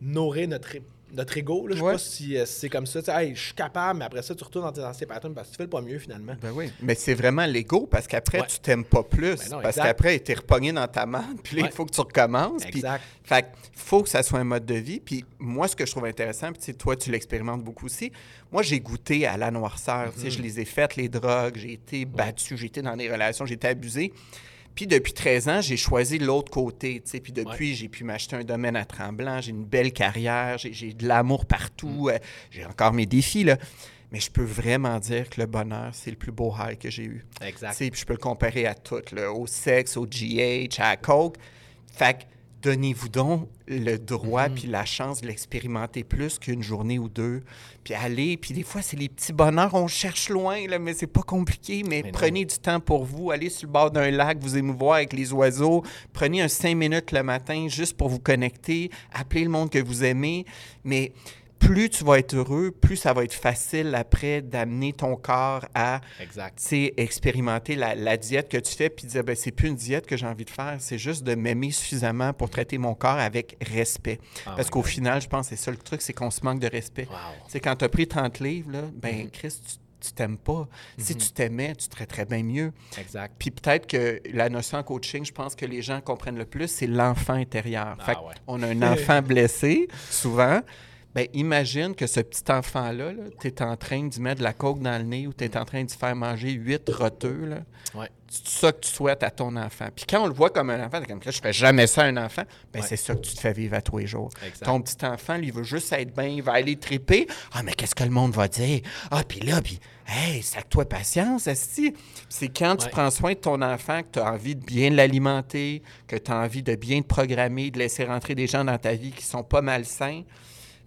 nourrir notre, notre ego. là. Je sais Ouais. pas si, euh, c'est comme ça. Tu sais, Hey, je suis capable, mais après ça, tu retournes dans tes anciens patterns parce que tu fais le pas mieux finalement. Ben oui. Mais c'est vraiment l'ego parce qu'après, Ouais. tu t'aimes pas plus. Ben non, parce qu'après, tu es repogné dans ta merde. Puis là, Ouais. il faut que tu recommences. Exact. Fait faut que ça soit un mode de vie. Puis moi, ce que je trouve intéressant, puis toi, tu l'expérimentes beaucoup aussi. Moi, j'ai goûté à la noirceur. Sais, Mhm. Je les ai faites, les drogues. J'ai été battu, j'ai été dans des relations, j'ai été abusé. Puis depuis 13 ans, j'ai choisi l'autre côté. Puis depuis, j'ai pu m'acheter un domaine à Tremblant. J'ai une belle carrière. J'ai de l'amour partout. Mm. euh, j'ai encore mes défis. Là. Mais je peux vraiment dire que le bonheur, c'est le plus beau high que j'ai eu. Exact. Puis je peux le comparer à tout, là, au sexe, au GH, à la coke. Fait que donnez-vous donc le droit puis la chance de l'expérimenter plus qu'une journée ou deux. Puis allez, puis des fois, c'est les petits bonheurs, on cherche loin, là, mais c'est pas compliqué. Mais, Mais non. prenez du temps pour vous, allez sur le bord d'un lac, vous émouvoir avec les oiseaux. Prenez un cinq minutes le matin juste pour vous connecter, appelez le monde que vous aimez. Mais plus tu vas être heureux, plus ça va être facile après d'amener ton corps à expérimenter la, la diète que tu fais, puis dire, ben, c'est plus une diète que j'ai envie de faire, c'est juste de m'aimer suffisamment pour traiter mon corps avec respect. Ah Parce qu'au final, je pense que c'est ça le truc, c'est qu'on se manque de respect. Wow. Quand tu as pris 30 livres, là, ben, Mm-hmm. Chris, tu tu t'aimes pas. Si tu t'aimais, tu traiterais bien mieux. Exact. Puis peut-être que la notion en coaching, je pense que les gens comprennent le plus, c'est l'enfant intérieur. Ah fait ouais. on a un enfant blessé, souvent. Ben, imagine que ce petit enfant-là, tu es en train d'y mettre de la coke dans le nez ou tu es en train de faire manger huit roteux. Là. Ouais. C'est ça que tu souhaites à ton enfant. Puis quand on le voit comme un enfant, comme, je fais jamais ça à un enfant, ben Ouais. c'est ça que tu te fais vivre à tous les jours. Exact. Ton petit enfant, lui, il veut juste être bien, il va aller triper. Ah, mais qu'est-ce que le monde va dire? Ah, puis là, puis, hey, sac-toi patience, esti. C'est quand tu prends soin de ton enfant que tu as envie de bien l'alimenter, que tu as envie de bien te programmer, de laisser rentrer des gens dans ta vie qui sont pas malsains.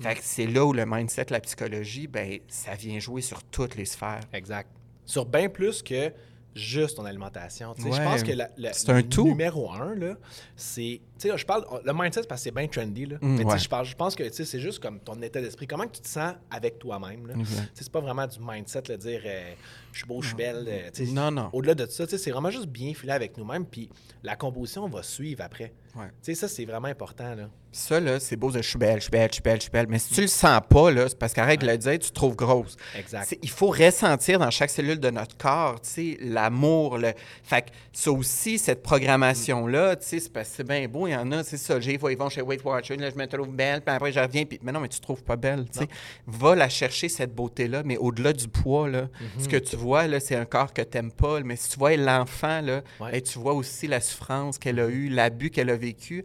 Fait que c'est là où le mindset, la psychologie, ben, ça vient jouer sur toutes les sphères. Exact. Sur bien plus que juste ton alimentation. Je pense que la- la- C'est un le tout. numéro un, là, c'est. Tu sais, je parle. Le mindset, c'est parce que c'est bien trendy. Là. Mm, Mais tu sais, ouais. je, parle, je pense que tu sais, c'est juste comme ton état d'esprit. Comment tu te sens avec toi-même. sais, C'est pas vraiment du mindset, là, dire euh, je suis beau, je suis belle. euh. Non, non. Au-delà de ça, c'est vraiment juste bien filer avec nous-mêmes. Puis la composition va suivre après. Ouais. Tu sais, ça, c'est vraiment important. Là. Ça, là, c'est beau je suis belle, je suis belle, je suis belle, je suis belle. Mais si tu le sens pas, là, c'est parce qu'arrête de le dire, tu te trouves grosse. Exact. Il faut ressentir dans chaque cellule de notre corps, tu sais, l'amour. Le... Fait que ça aussi, cette programmation-là, tu sais, c'est parce que c'est bien beau. Il y en a, c'est ça. J'ai, ils vont chez Weight Watchers, là, je me trouve belle, puis après, je reviens, puis mais non, mais tu te trouves pas belle, tu sais. Va la chercher, cette beauté-là, mais au-delà du poids, là, Mhm. ce que tu vois, là, c'est un corps que t'aimes pas. Mais si tu vois l'enfant, là, Ouais. ben, tu vois aussi la souffrance qu'elle a eue, l'abus qu'elle a vécu.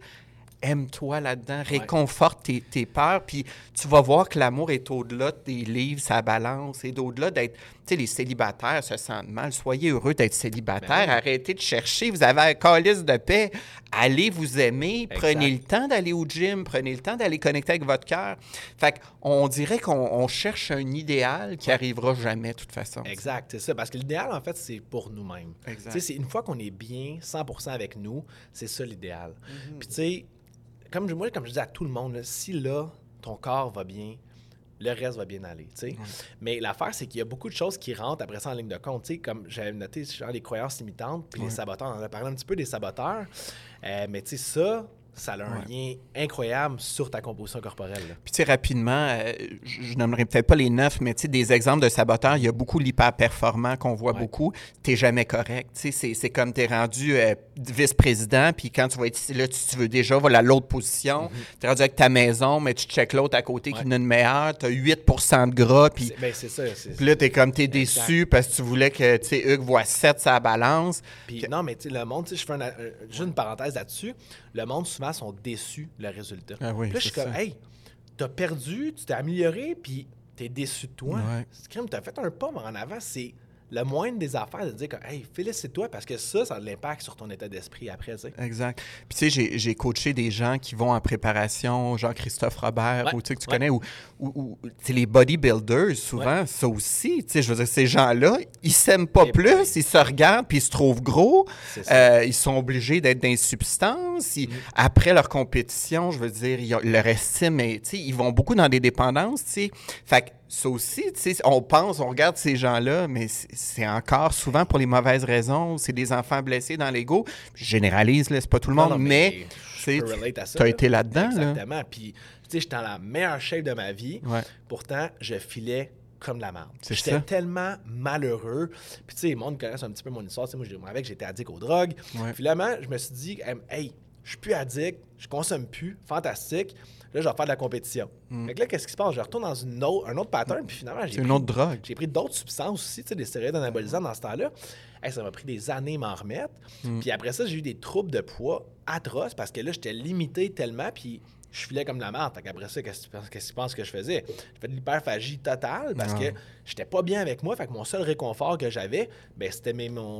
Aime-toi là-dedans, réconforte tes, tes peurs, puis tu vas voir que l'amour est au-delà des livres, sa balance, et d'au-delà d'être. Tu sais, les célibataires se sentent mal. Soyez heureux d'être célibataire. Ben oui. Arrêtez de chercher. Vous avez un calice de paix. Allez vous aimer. Exact. Prenez le temps d'aller au gym. Prenez le temps d'aller connecter avec votre cœur. Fait qu'on dirait qu'on on cherche un idéal qui arrivera jamais, de toute façon. Exact, c'est ça. Parce que l'idéal, en fait, c'est pour nous-mêmes. Exact. Tu sais, c'est une fois qu'on est bien, 100 avec nous, c'est ça l'idéal. Mm-hmm. Puis, tu sais, comme, je- moi, comme je dis à tout le monde, là, si là, ton corps va bien, le reste va bien aller, sais. Mais l'affaire, c'est qu'il y a beaucoup de choses qui rentrent après ça en ligne de compte, comme j'avais noté, genre les croyances limitantes, puis les saboteurs, on en a parlé un petit peu des saboteurs, Euh, mais tu sais, ça, ça a un lien incroyable sur ta composition corporelle. là. Puis, tu sais, rapidement, euh, je je nommerai peut-être pas les neuf, mais tu sais, des exemples de saboteurs, il y a beaucoup l'hyper-performant qu'on voit Ouais. beaucoup. T'es jamais correct. Tu sais, c'est- comme t'es rendu euh, vice-président, puis quand tu vas être ici, là, tu, tu veux déjà voilà l'autre position. T'es rendu avec ta maison, mais tu checkes l'autre à côté qui en a une meilleure. T'as 8% de gras, puis... Ben, c'est ça. Puis là, t'es comme, t'es déçu parce que tu voulais que, tu sais, Hugues voit 7 sa balance. Puis non, mais tu sais, le monde, tu sais, je fais un- un- juste une parenthèse là-dessus. Le monde, souvent, sont déçus le résultat. Ah oui, Puis là, je suis comme, hey, t'as perdu, tu t'es amélioré, puis t'es déçu de toi. Ouais. C'est crime, t'as fait un pas en avant. C'est le moindre des affaires de dire, que, hey, félicite-toi, parce que ça, ça a de l'impact sur ton état d'esprit après, tu sais. Exact. Puis tu sais, j'ai- coaché des gens qui vont en préparation, Jean-Christophe Robert, Ouais, ou tu sais, que tu ouais. connais, ou, ou, ou, les bodybuilders, souvent, ça aussi. Tu sais, je veux dire, ces gens-là, ils s'aiment pas plus, ils se regardent, puis ils se trouvent gros. Euh, ils sont obligés d'être substances. Ils- Après leur compétition, je veux dire, ils ont- leur estime, est- tu sais, ils vont beaucoup dans des dépendances, tu sais. Fait ça aussi, tu sais, on pense, on regarde ces gens-là, mais c'est- encore souvent pour les mauvaises raisons. C'est des enfants blessés dans l'ego. Je généralise, là, c'est pas tout le monde, non, mais, tu as là. été là-dedans, là. Exactement. Puis, tu sais, j'étais dans la meilleure shape de ma vie. Ouais. Pourtant, je filais comme de la merde. J'étais tellement malheureux. Puis, tu sais, le monde connaît un petit peu mon histoire. Tu sais, moi, je que j'étais addict aux drogues. Ouais. Finalement, je me suis dit, hey, je suis plus addict, je consomme plus, fantastique. Là, je vais faire de la compétition. Fait que là, qu'est-ce qui se passe? Je retourne dans une autre, un autre pattern, puis finalement, j'ai Mm. Une pris- autre drogue. j'ai pris d'autres substances aussi, tu sais, des stéroïdes anabolisants dans ce temps-là. Hey, ça m'a pris des années à m'en remettre. Mm. Puis après ça, j'ai eu des troubles de poids atroces parce que là, j'étais limité tellement, puis je filais comme la merde. Qu'après ça, qu'est-ce que tu penses- que je faisais? J'ai fait de l'hyperphagie totale parce Ouais. que j'étais pas bien avec moi. Fait que mon seul réconfort que j'avais, ben, c'était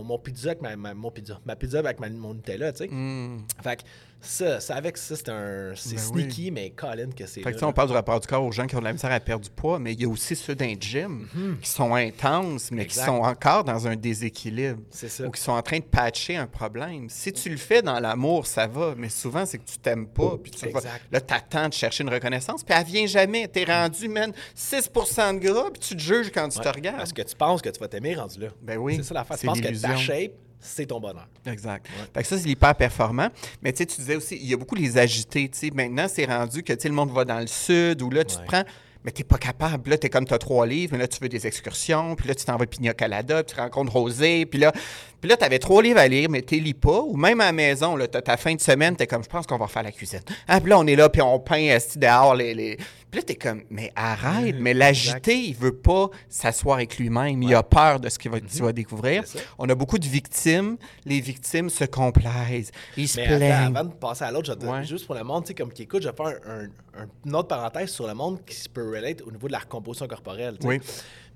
mon pizza avec ma, ma- mon pizza, ma pizza avec ma, mon Nutella, tu sais. Hmm. Fait que Ça, ça avec ça, c'est un. C'est Ben oui. sneaky, mais Colin que c'est. Fait que, là, tu sais, on parle du rapport du corps aux gens qui ont de la misère à perdre du poids, mais il y a aussi ceux d'un gym qui sont intenses, mais qui Mhm. Sont encore dans un déséquilibre. C'est ça. Ou qui sont en train de patcher un problème. Si tu le fais dans l'amour, ça va, mais souvent, c'est que tu t'aimes pas. Puis tu vas- Exact. là, t'attends de chercher une reconnaissance, puis elle vient jamais. T'es rendu, man, 6% de gras, puis tu te juges quand tu Ouais, te regardes. Parce que tu penses que tu vas t'aimer rendu là. Ben oui, C'est ça l'affaire. Tu penses que ta shape, c'est ton bonheur. Exact. Fait que ça, c'est l'hyper performant. Mais tu sais, tu disais aussi, il y a beaucoup les agités. Maintenant, c'est rendu que le monde va dans le sud ou là, tu Ouais. te prends. Mais t'es pas capable. Là, t'es comme t'as trois livres, mais là, tu veux des excursions, puis là, tu t'en vas Pina Colada, puis tu rencontres Rosé, puis là, puis là, t'avais trois livres à lire, mais t'es lis pas. Ou même à la maison, là, t'as ta fin de semaine, t'es comme, je pense qu'on va refaire la cuisine. Ah, puis là, on est là, puis on peint esti, dehors les, les... Puis là, t'es comme, mais arrête, mais l'agité, il veut pas s'asseoir avec lui-même. Il a peur de ce qu'il va, va découvrir. On a beaucoup de victimes. Les victimes se complaisent. Ils se Mais plaignent. avant de passer à l'autre, je te- Ouais. juste pour le monde, tu sais, comme qui écoute, je vais faire un, un- une autre parenthèse sur le monde qui peut relate au niveau de la recomposition corporelle. Oui.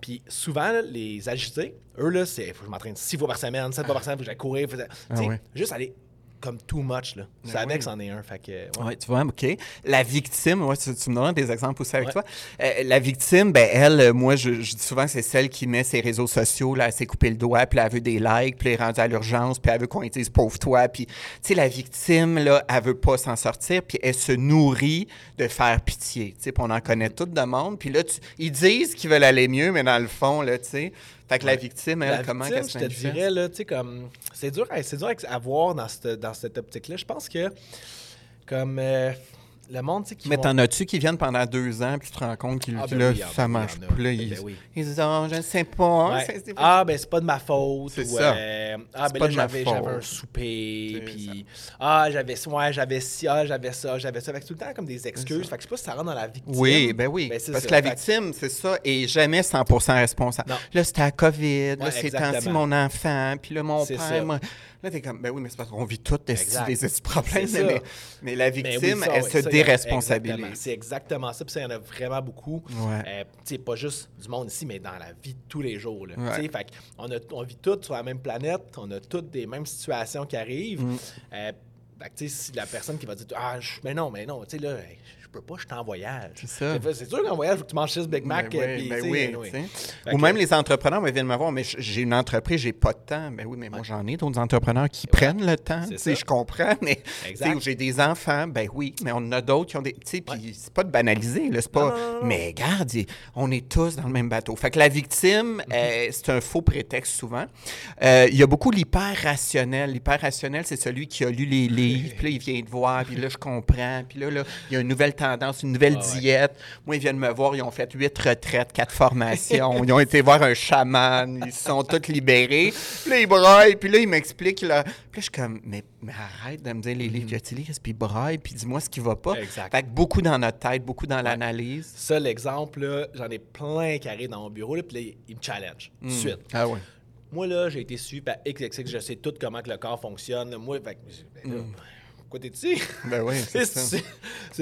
Puis souvent, là, les agités, eux, là, c'est faut que je m'entraîne six fois par semaine, sept fois par semaine, faut que j'aille courir. faut que- Ah. Juste aller comme too much, là. Ben C'est avec oui. c'en est un. Fait que, ouais. Oui, tu vois, OK. La victime, ouais, tu, tu me donnes des exemples aussi avec Ouais. toi. Euh, la victime, ben elle, euh, moi, je, je dis souvent, c'est celle qui met ses réseaux sociaux, là, elle s'est coupé le doigt, puis elle veut des likes, puis elle est rendue à l'urgence, puis elle veut qu'on lui dise « pauvre toi », puis, tu sais, la victime, là, elle veut pas s'en sortir, puis elle se nourrit de faire pitié, tu sais, on en connaît tout de monde, puis là, tu- ils disent qu'ils veulent aller mieux, mais dans le fond, là, tu sais, fait que la victime, elle, La comment victime, qu'elle se je te dirais, là, tu sais, comme. C'est dur, à- c'est dur à voir dans cette, dans cette optique-là. Je pense que, comme. euh, le monde, tu sais, qui. Mais vont- t'en as-tu qui viennent pendant deux ans, puis tu te rends compte que Ah, là, ben oui, ah, ça oui, marche plus. Là, Ben ils, oui. ils disent, oh, je ne sais pas. Ouais. c'est- c'est- Ah, ben c'est pas de ma faute. C'est ça. euh, ah, ben pas là, j'avais, un souper. Puis, ah, j'avais, ouais, j'avais ci, ah, j'avais ça, j'avais ça. Fait que tout le temps comme des excuses. Fait que je sais pas si ça rentre dans la victime. Oui, ben oui. Ben, Parce ça. que la victime, c'est ça, est jamais 100% responsable. Non. Là, c'était la COVID, là, Ouais, c'est temps-ci mon enfant, puis là, mon père. Là, t'es comme, ben oui, mais c'est parce qu'on vit toutes des Exact. des petits problèmes, mais, mais la Ben oui, victime, ça, elle se déresponsabilise. C'est exactement ça. Puis ça, il y en a vraiment beaucoup. Ouais. Euh, pas juste du monde ici, mais dans la vie de tous les jours. Là. Ouais. Fait qu'on a, on vit tous sur la même planète, on a toutes des mêmes situations qui arrivent. Mm. Euh, fait que, tu sais, si la personne qui va dire Ah, mais non, mais non, tu sais, là, peux pas, je suis en voyage. C'est ça. Fait- C'est sûr qu'en voyage, il faut que tu manges 6 Big Mac. Ben euh, oui, ben oui, Ou que- même les entrepreneurs viennent me voir, mais j'ai une entreprise, j'ai pas de temps. Ben oui, mais moi j'en ai d'autres entrepreneurs qui prennent le temps. C'est. Je comprends, mais j'ai des enfants, ben oui, mais on en a d'autres qui ont des. Tu sais, puis c'est pas de banaliser, là, c'est pas. Non. Mais regarde, on est tous dans le même bateau. Fait que la victime, Mhm. euh, c'est un faux prétexte souvent. Euh, Il y a beaucoup l'hyper rationnel. L'hyper rationnel, c'est celui qui a lu les livres, puis là, il vient te voir, puis là, je comprends, puis là, là, il y a une nouvelle tendance, une nouvelle Ah ouais. diète. Moi, ils viennent me voir, ils ont fait huit retraites, quatre formations, ils ont été voir un chaman, ils se sont tous libérés. Puis là, ils braillent, puis là, ils m'expliquent. Là. Puis là, je suis comme, mais, mais arrête de me dire les livres que tu lis, puis braille, puis dis-moi ce qui va pas. Exact. Fait que beaucoup dans notre tête, beaucoup dans l'analyse. Ça, l'exemple, là, j'en ai plein qui arrivent dans mon bureau, là, puis là, ils me challenge tout de suite. Ah ouais. Moi, là, j'ai été suivi par XXX, je sais tout comment que le corps fonctionne. Moi, fait que, ben pourquoi t'es ici? Ben oui, c'est ça.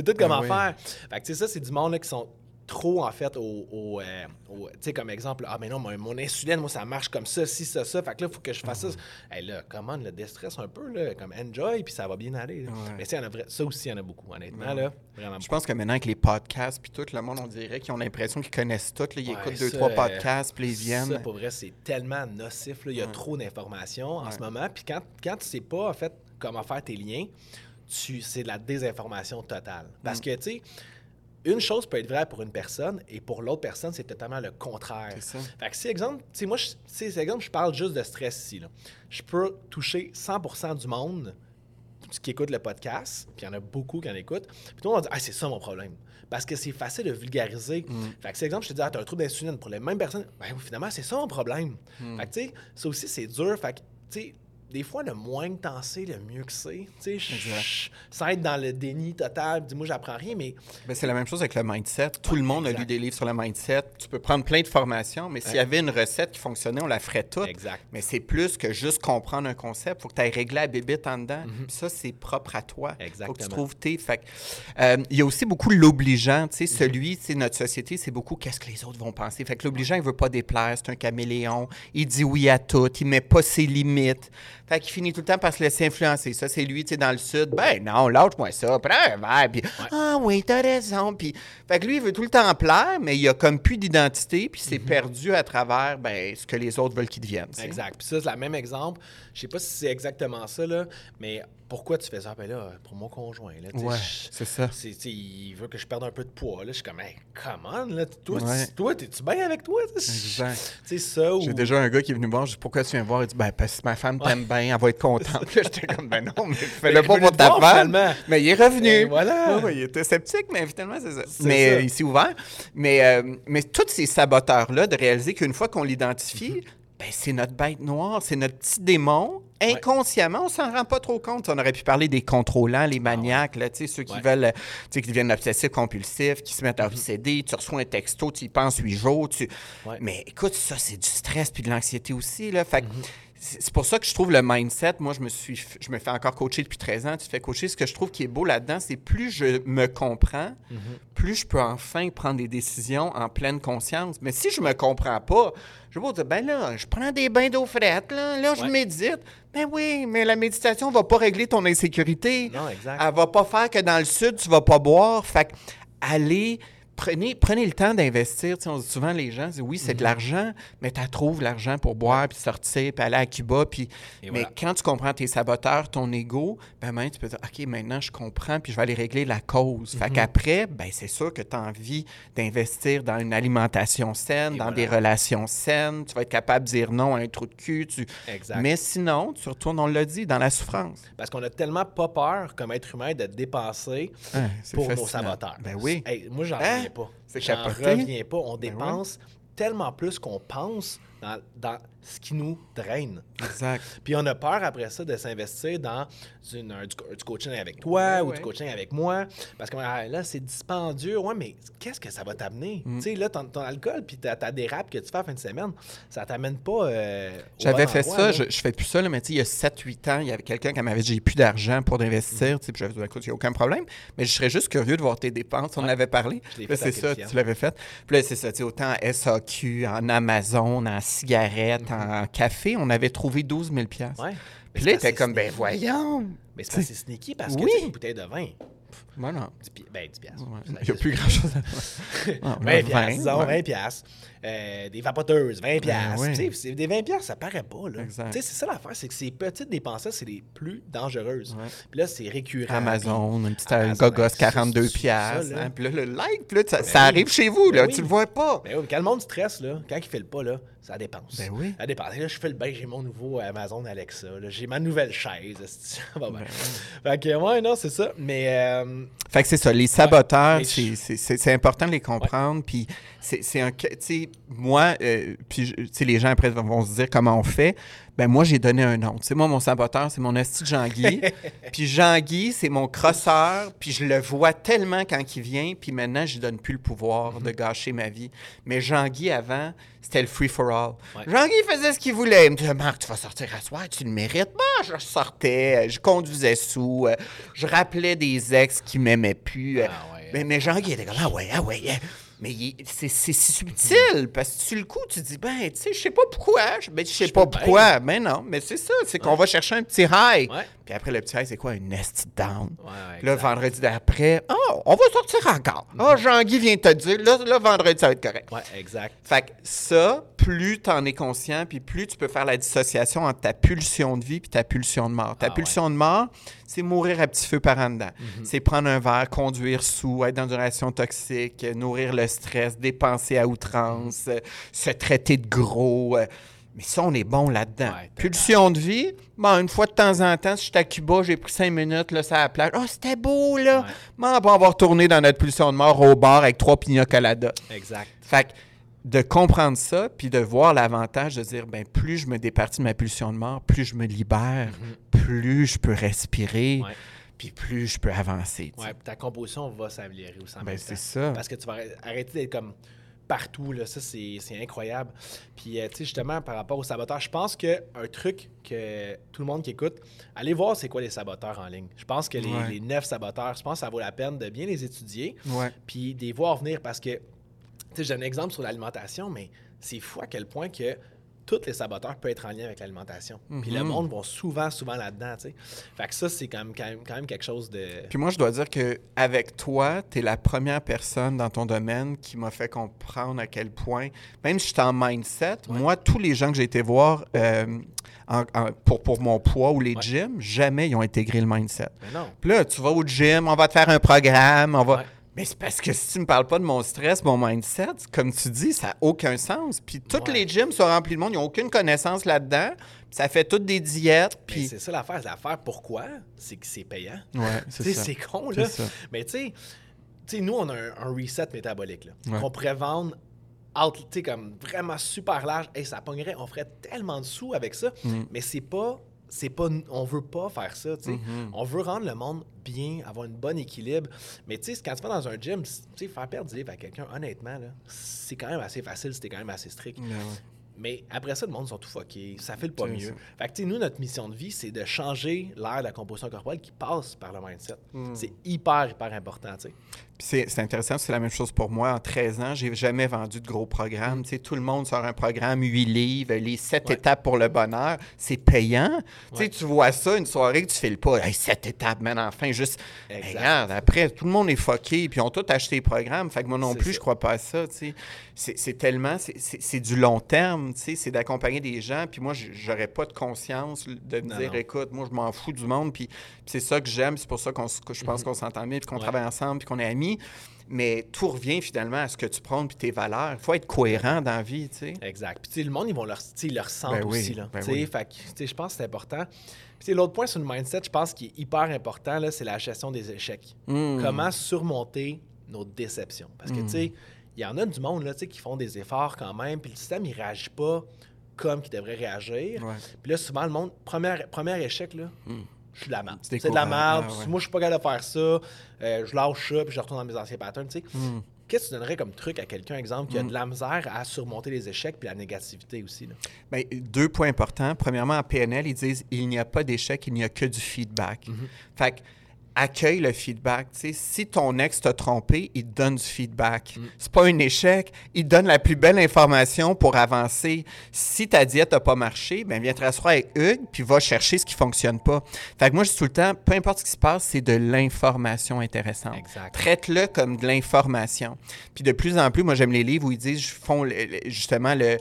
tout comment oui. faire. Fait que, tu sais, ça, c'est du monde là, qui sont trop, en fait, au. au, euh, au- tu sais, comme exemple, ah, mais non, mon, mon insuline, moi, ça marche comme ça, si, ça, ça. Fait que là, il faut que je fasse ça. Hey, là, comment le déstresse un peu, là, comme enjoy, puis ça va bien aller. Ouais. Mais tu sais, il y en a vra- ça aussi, il y en a beaucoup, honnêtement, là. Vraiment Je pense que maintenant, avec les podcasts, puis tout, le monde, on dirait qu'ils ont l'impression qu'ils connaissent tout. là. Ils Ouais, écoutent deux, trois euh, podcasts, puis ils viennent. Ça, pour vrai, c'est tellement nocif. là. Il y a trop d'informations en ce moment. Puis quand, quand tu sais pas, en fait, comment faire tes liens, tu, c'est de la désinformation totale. Parce que, tu sais, une chose peut être vraie pour une personne et pour l'autre personne, c'est totalement le contraire. C'est ça. Fait que si, exemple, tu sais, moi, je- tu sais, c'est exemple, je parle juste de stress ici. Là. Je peux toucher 100 du monde qui écoute le podcast, puis il y en a beaucoup qui en écoutent, puis tout le monde va dire Ah, c'est ça mon problème. Parce que c'est facile de vulgariser. Fait que, c'est exemple, je te dis, ah, t'as un trouble d'insuline pour les mêmes personnes. Ben finalement, c'est ça mon problème. Fait que, tu sais, ça aussi, c'est dur. Fait que, tu sais, des fois, le moins que t'en sais, le mieux que c'est. Tu sais, sans être dans le déni total, dis-moi, j'apprends rien, mais Ben, c'est la même chose avec le mindset. Tout le monde a lu des livres sur le mindset. Tu peux prendre plein de formations, mais s'il y avait une recette qui fonctionnait, on la ferait toute. Exact. Mais c'est plus que juste comprendre un concept. Il faut que tu ailles régler la bébite en dedans. Puis ça, c'est propre à toi. Il faut que tu. Exactement. trouves tes. Fait euh, il y a aussi beaucoup l'obligeant. Tu sais, Mhm. celui, sais, notre société, c'est beaucoup qu'est-ce que les autres vont penser. Fait que l'obligeant, il veut pas déplaire. C'est un caméléon. Il dit oui à tout. Il met pas ses limites. Fait qu'il finit tout le temps par se laisser influencer. Ça, c'est lui, tu sais, dans le sud. Ben non, lâche-moi ça, prends un verre. Puis, ah oui, t'as raison. Puis, fait que lui, il veut tout le temps plaire, mais il a comme plus d'identité, puis c'est perdu à travers ben, ce que les autres veulent qu'il devienne. Exact. Puis ça, c'est le même exemple. Je sais pas si c'est exactement ça, là, mais pourquoi tu fais ça? Ben là, pour mon conjoint, là, Ouais, je- c'est ça. c'est- il veut que je perde un peu de poids. Là. Je suis comme, hey, come on, là, toi, Ouais. tu- toi, t'es-tu bien avec toi? Exact. Sais, ça ou... J'ai déjà un gars qui est venu me voir, je dis pourquoi tu viens me voir? Il dit ben parce que ma femme t'aime bien, elle va être contente. Là, j'étais comme ben non, mais fais-le pas pour ta femme. finalement. Mais il est revenu. Et voilà. Ouais, il était sceptique, mais finalement c'est ça. C'est Mais ça. il s'est ouvert. Mais, euh, mais tous ces saboteurs-là, de réaliser qu'une fois qu'on l'identifie, Mhm. Ben, c'est notre bête noire, c'est notre petit démon. Inconsciemment, on s'en rend pas trop compte. On aurait pu parler des contrôlants, les maniaques, là, ceux qui Ouais. veulent, euh, qui deviennent obsessifs compulsifs, qui se mettent à obséder. Tu reçois un texto, tu y penses huit jours. Tu... Ouais. Mais écoute, ça, c'est du stress puis de l'anxiété aussi. Là. Fait que Mhm. C'est pour ça que je trouve le mindset, moi, je me suis, je me fais encore coacher depuis 13 ans. Tu te fais coacher. Ce que je trouve qui est beau là-dedans, c'est plus je me comprends, Mhm. plus je peux enfin prendre des décisions en pleine conscience. Mais si je me comprends pas, je vais dire, ben là, je prends des bains d'eau frette, là, là je Ouais. médite. Ben oui, mais la méditation va pas régler ton insécurité. Non, exact. Elle va pas faire que dans le sud, tu vas pas boire. Fait que allez, prenez, prenez le temps d'investir. Tu sais, on dit souvent, les gens disent oui, c'est Mhm. de l'argent, mais tu trouves l'argent pour boire, puis sortir, puis aller à Cuba. Puis... Mais quand tu comprends tes saboteurs, ton ego, ben, maintenant, tu peux dire OK, maintenant, je comprends, puis je vais aller régler la cause. Mhm. Fait qu'après, ben, c'est sûr que tu as envie d'investir dans une alimentation saine, Et dans voilà. des relations saines. Tu vas être capable de dire non à un trou de cul. Tu... Exact. Mais sinon, tu retournes, on l'a dit, dans la souffrance. Parce qu'on a tellement pas peur comme être humain de dépenser Hein, c'est pour nos fascinant. saboteurs. Ben oui. Hey, moi, j'en Hein? Reviens pas. J'en reviens pas. On Ben dépense tellement plus qu'on pense dans, dans ce qui nous draine. Exact. Puis on a peur après ça de s'investir dans une- un- du, co- du coaching avec toi Ouais, ou ouais. du coaching avec moi. Parce que ah, là, c'est dispendieux. Ouais, mais qu'est-ce que ça va t'amener? Mm. Tu sais, là, ton, ton alcool puis ta, ta dérape que tu fais à la fin de semaine, ça t'amène pas. euh, J'avais fait endroit, ça, je, je fais plus ça, là, mais tu sais, il y a 7-8 ans, il y avait quelqu'un qui m'avait dit j'ai plus d'argent pour investir. tu sais, Puis j'avais dit écoute, il n'y a aucun problème, mais je serais juste curieux de voir tes dépenses. On en Ouais. avait parlé. Puis Là, c'est ça, tu l'avais fait. Puis là, c'est ça, tu sais, autant en SAQ, en Amazon, en cigarettes, en café, on avait trouvé 12 000 piastres. Ouais. Puis là, c'est il était comme, ben voyons. Mais c'est assez sneaky parce que Oui. sais, une bouteille de vin, Moi, non. 10 pi- ben 10 piastres. Ouais. Il n'y a plus grand-chose à Ah, 20 là, piastres, disons, ouais. 20 piastres. Euh, des vapoteuses, 20 piastres. oui. Tu sais, c'est- Des 20 piastres, ça paraît pas, là. Exact. Tu sais, c'est ça l'affaire, c'est que ces petites dépenses-là, c'est les plus dangereuses. Puis là, c'est récurrent. Amazon, un petit Amazon, gogos ouais, ça, 42 c'est- c'est piastres. hein. Puis là, le like, puis là, ça, ça oui. arrive chez vous, là, Ben tu le vois pas. Ben oui, quand le monde stresse, là, quand il fait le pas, là, ça dépense. Ben oui. Ça dépense. Et là, je fais le bain, j'ai mon nouveau Amazon Alexa. là, J'ai ma nouvelle chaise. Bon, ben. Fait que, ouais, non, c'est ça. Mais, euh, Fait que c'est ça, les saboteurs, mais c'est- important de les comprendre. Puis c'est c'est un. Tu sais, moi, euh, puis je- tu sais, les gens après vont se dire comment on fait. Ben moi, j'ai donné un nom. Tu sais, moi, mon saboteur, c'est mon esti Jean-Guy. puis Jean-Guy, c'est mon crosseur. Puis je le vois tellement quand il vient. Puis maintenant, je lui donne plus le pouvoir de gâcher ma vie. Mais Jean-Guy, avant, c'était le free-for-all. Ouais. Jean-Guy faisait ce qu'il voulait. Il me disait, Marc, tu vas sortir à soir, tu le mérites. Moi, je sortais, je conduisais sous, je rappelais des ex qui m'aimaient plus. Ah ouais. mais, mais Jean-Guy était comme, ah ouais, ah ouais. Mais c'est si subtil, parce que sur le coup, tu dis, ben, tu sais, je sais pas pourquoi. Je ben, je sais pas pourquoi. Mais non, mais c'est ça, c'est qu'on va chercher un petit high. Ouais. Puis après, le petit high, c'est quoi? Une nest down. ouais, là, vendredi d'après, oh, on va sortir encore. Ah, Jean-Guy vient te dire, là, là, vendredi, ça va être correct. Ouais, exact. Fait que ça, plus tu en es conscient, puis plus tu peux faire la dissociation entre ta pulsion de vie puis ta pulsion de mort. Ta Ah pulsion de mort, c'est mourir à petit feu par en dedans. C'est prendre un verre, conduire sous, être dans une relation toxique, nourrir le stress, dépenser à outrance, euh, se traiter de gros. euh, mais ça, on est bon là-dedans. Ouais, Pulsion de vie, bon, une fois de temps en temps, si je suis à Cuba, j'ai pris cinq minutes, là, ça la plage. Oh, c'était beau, là! Ouais. Bon, on va avoir tourné dans notre pulsion de mort au bar avec trois pina coladas. Exact. Fait que de comprendre ça, puis de voir l'avantage de dire, ben plus je me départis de ma pulsion de mort, plus je me libère, plus je peux respirer. Ouais. puis plus je peux avancer. puis ta composition va s'améliorer aussi en Ben, c'est ça. Parce que tu vas arrêter- arrêter d'être comme partout, là. Ça, c'est incroyable. Puis, euh, tu sais, justement, par rapport aux saboteurs, je pense qu'un truc que tout le monde qui écoute, allez voir c'est quoi les saboteurs en ligne. Je pense que les, Ouais. les neuf saboteurs, je pense que ça vaut la peine de bien les étudier, Ouais. puis de les voir venir parce que, tu sais, j'ai un exemple sur l'alimentation, mais c'est fou à quel point que tous les saboteurs peuvent être en lien avec l'alimentation. Puis le monde va souvent, souvent là-dedans, tu sais. Fait que ça, c'est quand même, quand, même, quand même quelque chose de... Puis moi, je dois dire que avec toi, tu es la première personne dans ton domaine qui m'a fait comprendre à quel point, même si je suis en mindset, moi, tous les gens que j'ai été voir euh, en- en- pour, pour mon poids ou les Ouais. gyms, jamais ils ont intégré le mindset. Mais non. Puis là, tu vas au gym, on va te faire un programme, on va... Ouais. Mais c'est parce que si tu me parles pas de mon stress, mon mindset, comme tu dis, ça n'a aucun sens. Puis tous Ouais. les gyms sont remplis de monde, ils n'ont aucune connaissance là-dedans. Puis ça fait toutes des diètes. Puis... c'est ça l'affaire. L'affaire, pourquoi? C'est que c'est payant. Ouais, c'est ça. c'est con, là. ça. Mais tu sais, nous, on a un, un reset métabolique, là. Ouais. Qu'on pourrait vendre out, comme vraiment super large. Et ça pognerait, on ferait tellement de sous avec ça. Mm. Mais c'est pas... C'est pas, on veut pas faire ça, tu sais. Mm-hmm. On veut rendre le monde bien, avoir un bon équilibre. Mais tu sais, quand tu vas dans un gym, tu sais, faire perdre du livre à quelqu'un, honnêtement, là, c'est quand même assez facile, c'était quand même assez strict. Mais ouais. Mais après ça, le monde sont tout fuckés. Ça fait le pas mieux. ça. Fait que, tu sais, nous, notre mission de vie, c'est de changer l'air de la composition corporelle qui passe par le mindset. Hmm. C'est hyper, hyper important, tu sais. C'est intéressant, c'est la même chose pour moi. En 13 ans, j'ai jamais vendu de gros programmes. Sais, tout le monde sort un programme, 8 livres, les 7 Mm. Ouais. étapes pour le bonheur. C'est payant. Tu sais, Ouais. tu vois ça, une soirée que tu files pas. Hey, 7 étapes, man, enfin, juste. Hey, regarde, après, tout le monde est fucké, puis ils ont tous acheté les programmes. Fait que moi non plus, ça. je crois pas à ça. C'est tellement. c'est- du long terme, c'est d'accompagner des gens. Puis moi, j'aurais pas de conscience de me Non, dire, non. écoute, moi, je m'en fous du monde. Puis, c'est ça que j'aime. C'est pour ça que je pense qu'on s'entend bien, puis qu'on Mm-hmm. Ouais. travaille ensemble, puis qu'on est amis. Mais tout revient finalement à ce que tu prônes puis tes valeurs. Il faut être cohérent dans la vie, tu sais. Exact. Puis, tu sais, le monde, ils vont leur, ils Ben oui, aussi, là. ben tu sais, oui. fait que, je pense que c'est important. Puis, l'autre point sur le mindset, je pense, qui est hyper important, là, c'est la gestion des échecs. Mm. Comment surmonter nos déceptions? Parce que, tu sais, il y en a du monde, là, tu sais, qui font des efforts quand même, puis le système, il réagit pas comme il devrait réagir. Puis là, souvent, le monde, premier, premier échec, là, je suis de la merde. C'est de la merde. ah ouais. Moi, je suis pas capable de faire ça. Euh, je lâche ça, puis je retourne dans mes anciens patterns, tu sais. Mm. Qu'est-ce que tu donnerais comme truc à quelqu'un, exemple, qui a de la misère à surmonter les échecs puis la négativité aussi? Là? Ben, deux points importants. Premièrement, en PNL, ils disent il n'y a pas d'échec, il n'y a que du feedback. Fait que, accueille le feedback. Si ton ex t'a trompé, il te donne du feedback. C'est pas un échec, il te donne la plus belle information pour avancer. Si ta diète n'a pas marché, ben viens te rasseoir avec Hugues, puis va chercher ce qui fonctionne pas. Fait que moi, je dis tout le temps, peu importe ce qui se passe, c'est de l'information intéressante. Traite-le comme de l'information. Puis de plus en plus, moi, j'aime les livres où ils disent, font le- justement le,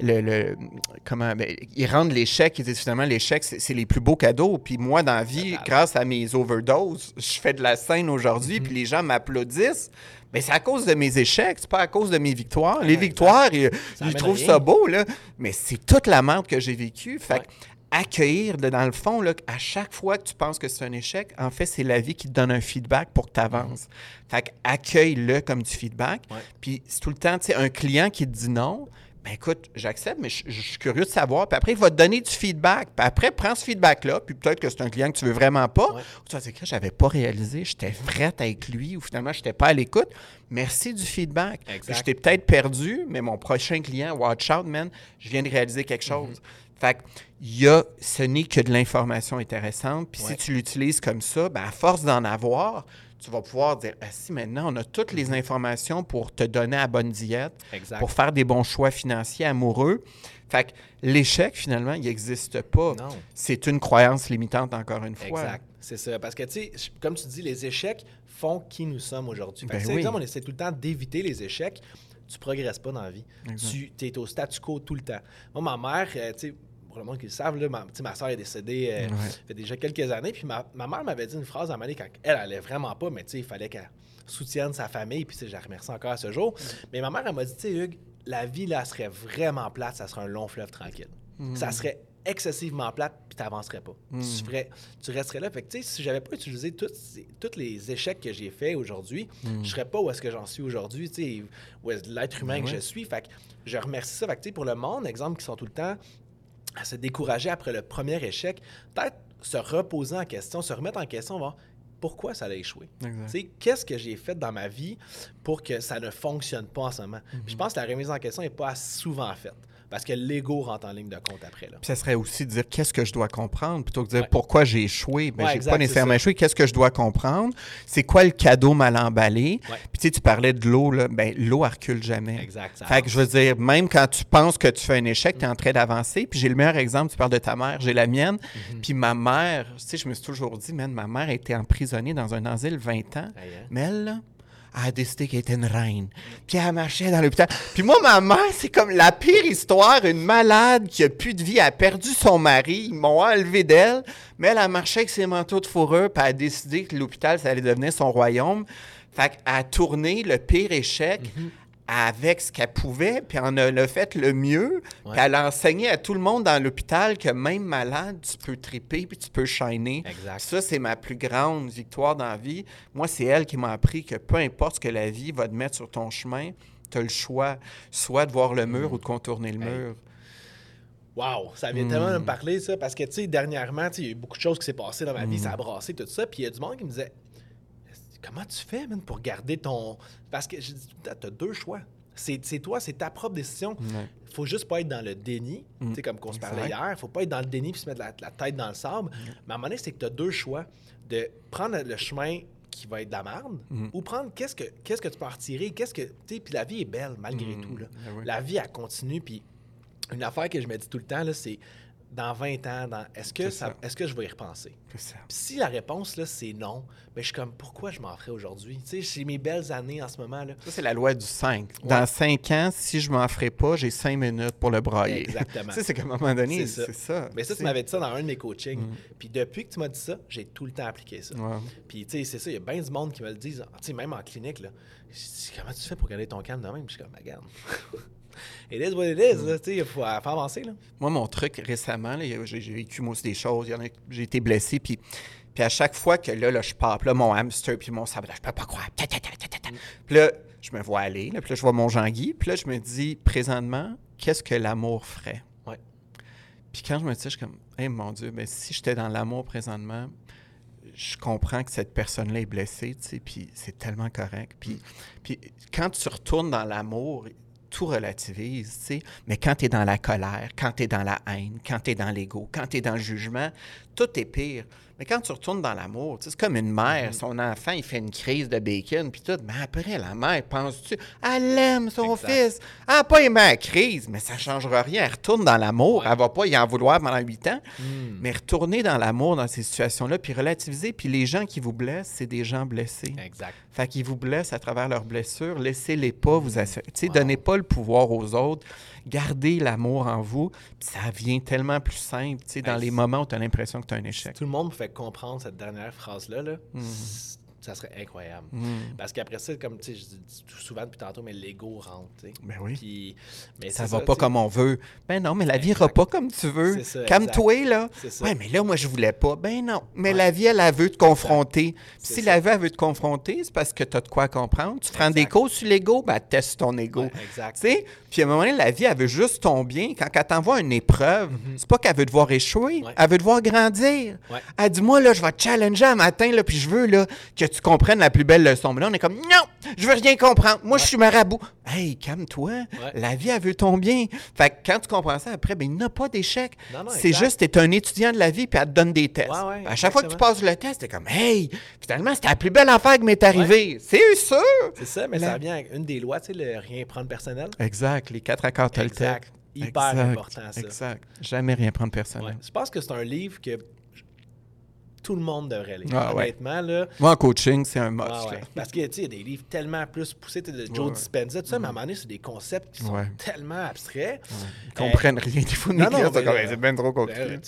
le, le- comment, ben, ils rendent l'échec, ils disent finalement l'échec, c'est les plus beaux cadeaux. Puis moi, dans la vie, grâce à mes overdoses, je fais de la scène aujourd'hui, puis les gens m'applaudissent. Mais c'est à cause de mes échecs, c'est pas à cause de mes victoires. Les victoires, ils, trouvent rien. ça beau, là. Mais c'est toute la merde que j'ai vécue. Fait Ouais. que accueillir, dans le fond, là, à chaque fois que tu penses que c'est un échec, en fait, c'est la vie qui te donne un feedback pour que tu avances. Fait que accueille-le comme du feedback. Puis c'est tout le temps, tu sais, un client qui te dit non, ben écoute, j'accepte, mais je, je suis curieux de savoir. Puis après, il va te donner du feedback. Puis après, prends ce feedback-là. Puis peut-être que c'est un client que tu veux vraiment pas. Ouais. Ou tu vas dire que j'avais pas réalisé, j'étais frette avec lui, ou finalement, j'étais pas à l'écoute. Merci du feedback. Je t'ai peut-être perdu, mais mon prochain client, watch out, man, je viens de réaliser quelque Mm-hmm. chose. Fait que, y a, ce n'est que de l'information intéressante. Puis Ouais. si tu l'utilises comme ça, ben à force d'en avoir, tu vas pouvoir dire Ah, si maintenant on a toutes les informations pour te donner la bonne diète, Exact. pour faire des bons choix financiers amoureux. Fait que l'échec, finalement, il n'existe pas. C'est une croyance limitante, encore une fois. Exact. C'est ça. Parce que, tu sais, comme tu dis, les échecs font qui nous sommes aujourd'hui. Ben oui. on essaie tout le temps d'éviter les échecs. Tu progresses pas dans la vie. Exact. Tu es au statu quo tout le temps. Moi, ma mère, euh, tu sais, pour le monde qui le savent, là, ma, tu ma soeur est décédée euh, Ouais. fait déjà quelques années. Puis ma, ma mère m'avait dit une phrase à un moment donné quand elle allait vraiment pas, mais tu sais, il fallait qu'elle soutienne sa famille. Puis tu je la remercie encore à ce jour. Mais ma mère, elle m'a dit, tu sais, Hugues, la vie, là, serait vraiment plate, ça serait un long fleuve tranquille. Ça serait excessivement plate, puis tu n'avancerais pas. Tu, ferais, tu resterais là. Fait que, tu sais, si j'avais pas utilisé tous les échecs que j'ai faits aujourd'hui, je serais pas où est-ce que j'en suis aujourd'hui, tu sais, où est l'être humain que je suis. Fait que je remercie ça. Fait que, tu sais, pour le monde, exemple, qui sont tout le temps à se décourager après le premier échec, peut-être se reposer en question, se remettre en question, voir pourquoi ça a échoué. Qu'est-ce que j'ai fait dans ma vie pour que ça ne fonctionne pas en ce moment? Puis je pense que la remise en question n'est pas souvent faite. Parce que l'ego rentre en ligne de compte après. Là. Puis ça serait aussi de dire qu'est-ce que je dois comprendre plutôt que de dire Ouais. pourquoi j'ai échoué? Ben, Ouais, j'ai exact, pas nécessairement échoué. Qu'est-ce que je dois comprendre? C'est quoi le cadeau mal emballé? Ouais. Puis tu sais, tu parlais de l'eau, là. Ben, l'eau, elle recule jamais. Exact. ça Fait que je veux dire, même quand tu penses que tu fais un échec, tu es en train d'avancer. Puis j'ai le meilleur exemple, tu parles de ta mère, j'ai la mienne. Mhm. Puis ma mère, tu sais, je me suis toujours dit, man, ma mère a été emprisonnée dans un asile 20 ans. Hein? Mais elle, là, a décidé qu'elle était une reine. Puis elle marchait dans l'hôpital. Puis moi, ma mère, c'est comme la pire histoire. Une malade qui a plus de vie, a perdu son mari. Ils m'ont enlevé d'elle. Mais elle a marché avec ses manteaux de fourrure. Puis elle a décidé que l'hôpital, ça allait devenir son royaume. Fait qu'elle a tourné le pire échec Mhm. Avec ce qu'elle pouvait. Puis en a fait le mieux. Ouais. Puis elle a enseigné à tout le monde dans l'hôpital que même malade, tu peux triper puis tu peux shiner. Exact. Ça, c'est ma plus grande victoire dans la vie. Moi, c'est elle qui m'a appris que peu importe ce que la vie va te mettre sur ton chemin, tu as le choix, soit de voir le mur ou de contourner le Hey. mur. Wow, ça vient tellement de me parler, ça, parce que, tu sais, dernièrement, il y a eu beaucoup de choses qui s'est passées dans ma vie, ça a brassé tout ça, puis il y a du monde qui me disait Comment tu fais, man, pour garder ton. Parce que le temps, t'as deux choix. C'est toi, c'est ta propre décision. Ouais. faut juste pas être dans le déni, sais, comme qu'on se parlait hier. faut pas être dans le déni puis se mettre la, la tête dans le sable. Mais à un moment donné, c'est que tu as deux choix de prendre le chemin qui va être de la merde ou prendre qu'est-ce que qu'est-ce que tu peux en retirer, qu'est-ce que puis la vie est belle malgré Mm. tout là. Ah oui. La vie elle continue puis une affaire que je me dis tout le temps là, c'est dans 20 ans, dans est-ce que C'est ça, ça. est-ce que je vais y repenser? Ça. Si la réponse là c'est non, ben je suis comme pourquoi je m'en ferais aujourd'hui? Tu sais, j'ai mes belles années en ce moment là. Ça, c'est la loi du 5. Ouais. Dans 5 ans, si je m'en ferai pas, j'ai 5 minutes pour le brailler. Exactement. tu sais, c'est qu'à un moment donné, C'est ça. c'est ça. Mais ça, tu m'avais dit ça dans un de mes coachings. Puis depuis que tu m'as dit ça, j'ai tout le temps appliqué ça. Ouais. Puis, tu sais, c'est ça, il y a bien du monde qui me le disent. Tu sais, même en clinique, là. Je dis, comment tu fais pour garder ton calme de même? Puis je suis comme, Ben, regarde. it is what it is, sais, il faut euh, faire avancer, là. Moi, mon truc récemment, j'ai vécu moi aussi des choses. J'ai été blessé, puis, puis à chaque fois que là, là je pars, là, mon hamster, puis mon sabotage, je peux pas croire. Ta, ta, ta, ta, ta, ta. Puis là, je me vois aller, là, puis là, je vois mon Jean-Guy, puis là, je me dis, présentement, qu'est-ce que l'amour ferait? Ouais. Puis quand je me dis, je suis comme, hey, mon Dieu, ben, si j'étais dans l'amour présentement, je comprends que cette personne-là est blessée, tu sais, puis c'est tellement correct. Puis, puis quand tu retournes dans l'amour, tout relativise, tu sais. Mais quand tu es dans la colère, quand tu es dans la haine, quand tu es dans l'ego, quand tu es dans le jugement, tout est pire. Mais quand tu retournes dans l'amour, tu sais, c'est comme une mère, son enfant, il fait une crise de bacon, puis tout. Mais après, la mère, penses-tu, elle aime son Exact. fils. Elle n'a pas aimé la crise, mais ça ne changera rien. Elle retourne dans l'amour. Elle ne va pas y en vouloir pendant huit ans. Mais retourner dans l'amour dans ces situations-là, puis relativiser. Puis les gens qui vous blessent, c'est des gens blessés. Exact. Fait qu'ils vous blessent à travers leurs blessures. Laissez-les pas vous assurer. Wow. donnez pas le pouvoir aux autres. Gardez l'amour en vous. Puis ça vient tellement plus simple, tu sais, dans Hey, les moments où tu as l'impression que tu as un échec. Tout le monde me fait comprendre cette dernière phrase-là, là. Mm. c- Ça serait incroyable. Mm. Parce qu'après ça, comme tu sais, je dis souvent depuis tantôt, mais l'ego rentre, tu sais. Ben oui. Puis, mais Ça va pas comme on veut. Ben non, mais la vie ira pas comme tu veux. C'est ça, Calme-toi, là. Ça. Ouais, mais là, moi, je voulais pas. Ben non. Mais Ouais. la vie, elle, elle veut te confronter. Si ça. la vie, elle veut te confronter, c'est parce que tu as de quoi comprendre. Tu te rends des causes sur l'ego, ben teste ton ego. Ouais, exact. Tu sais, puis à un moment donné, la vie, elle veut juste ton bien. Quand elle t'envoie une épreuve, c'est pas qu'elle veut te voir échouer, elle veut te voir grandir. Elle dit, moi, là, je vais te challenger un matin, là, puis je veux là, que tu comprennes la plus belle leçon. Mais là, on est comme, non, je veux rien comprendre. Moi, je suis marabout. Hey, calme-toi. La vie, elle veut ton bien. Fait que quand tu comprends ça, après, ben, il n'y a pas d'échec. C'est juste, tu es un étudiant de la vie, puis elle te donne des tests. Ouais, à chaque fois que tu passes le test, t'es comme, hey, finalement, c'était la plus belle affaire qui m'est arrivée. C'est sûr. C'est ça, mais La- ça revient avec une des lois, tu sais, le rien prendre personnel. Exact, les quatre accords Toltec. Exact. Hyper Exact, important, ça. Exact. Jamais rien prendre personnel. Je pense que c'est un livre que tout le monde devrait lire. Ah, ouais. Honnêtement, là. Moi, en coaching, c'est un must. Ah ouais. Parce que, tu sais, il y a des livres tellement plus poussés, de Joe Ouais. Mm. Dispenza, tout ça, mais à un moment donné, c'est des concepts qui sont tellement abstraits. Ils comprennent rien. Comme, là, Hey, c'est bien trop Euh, compliqué.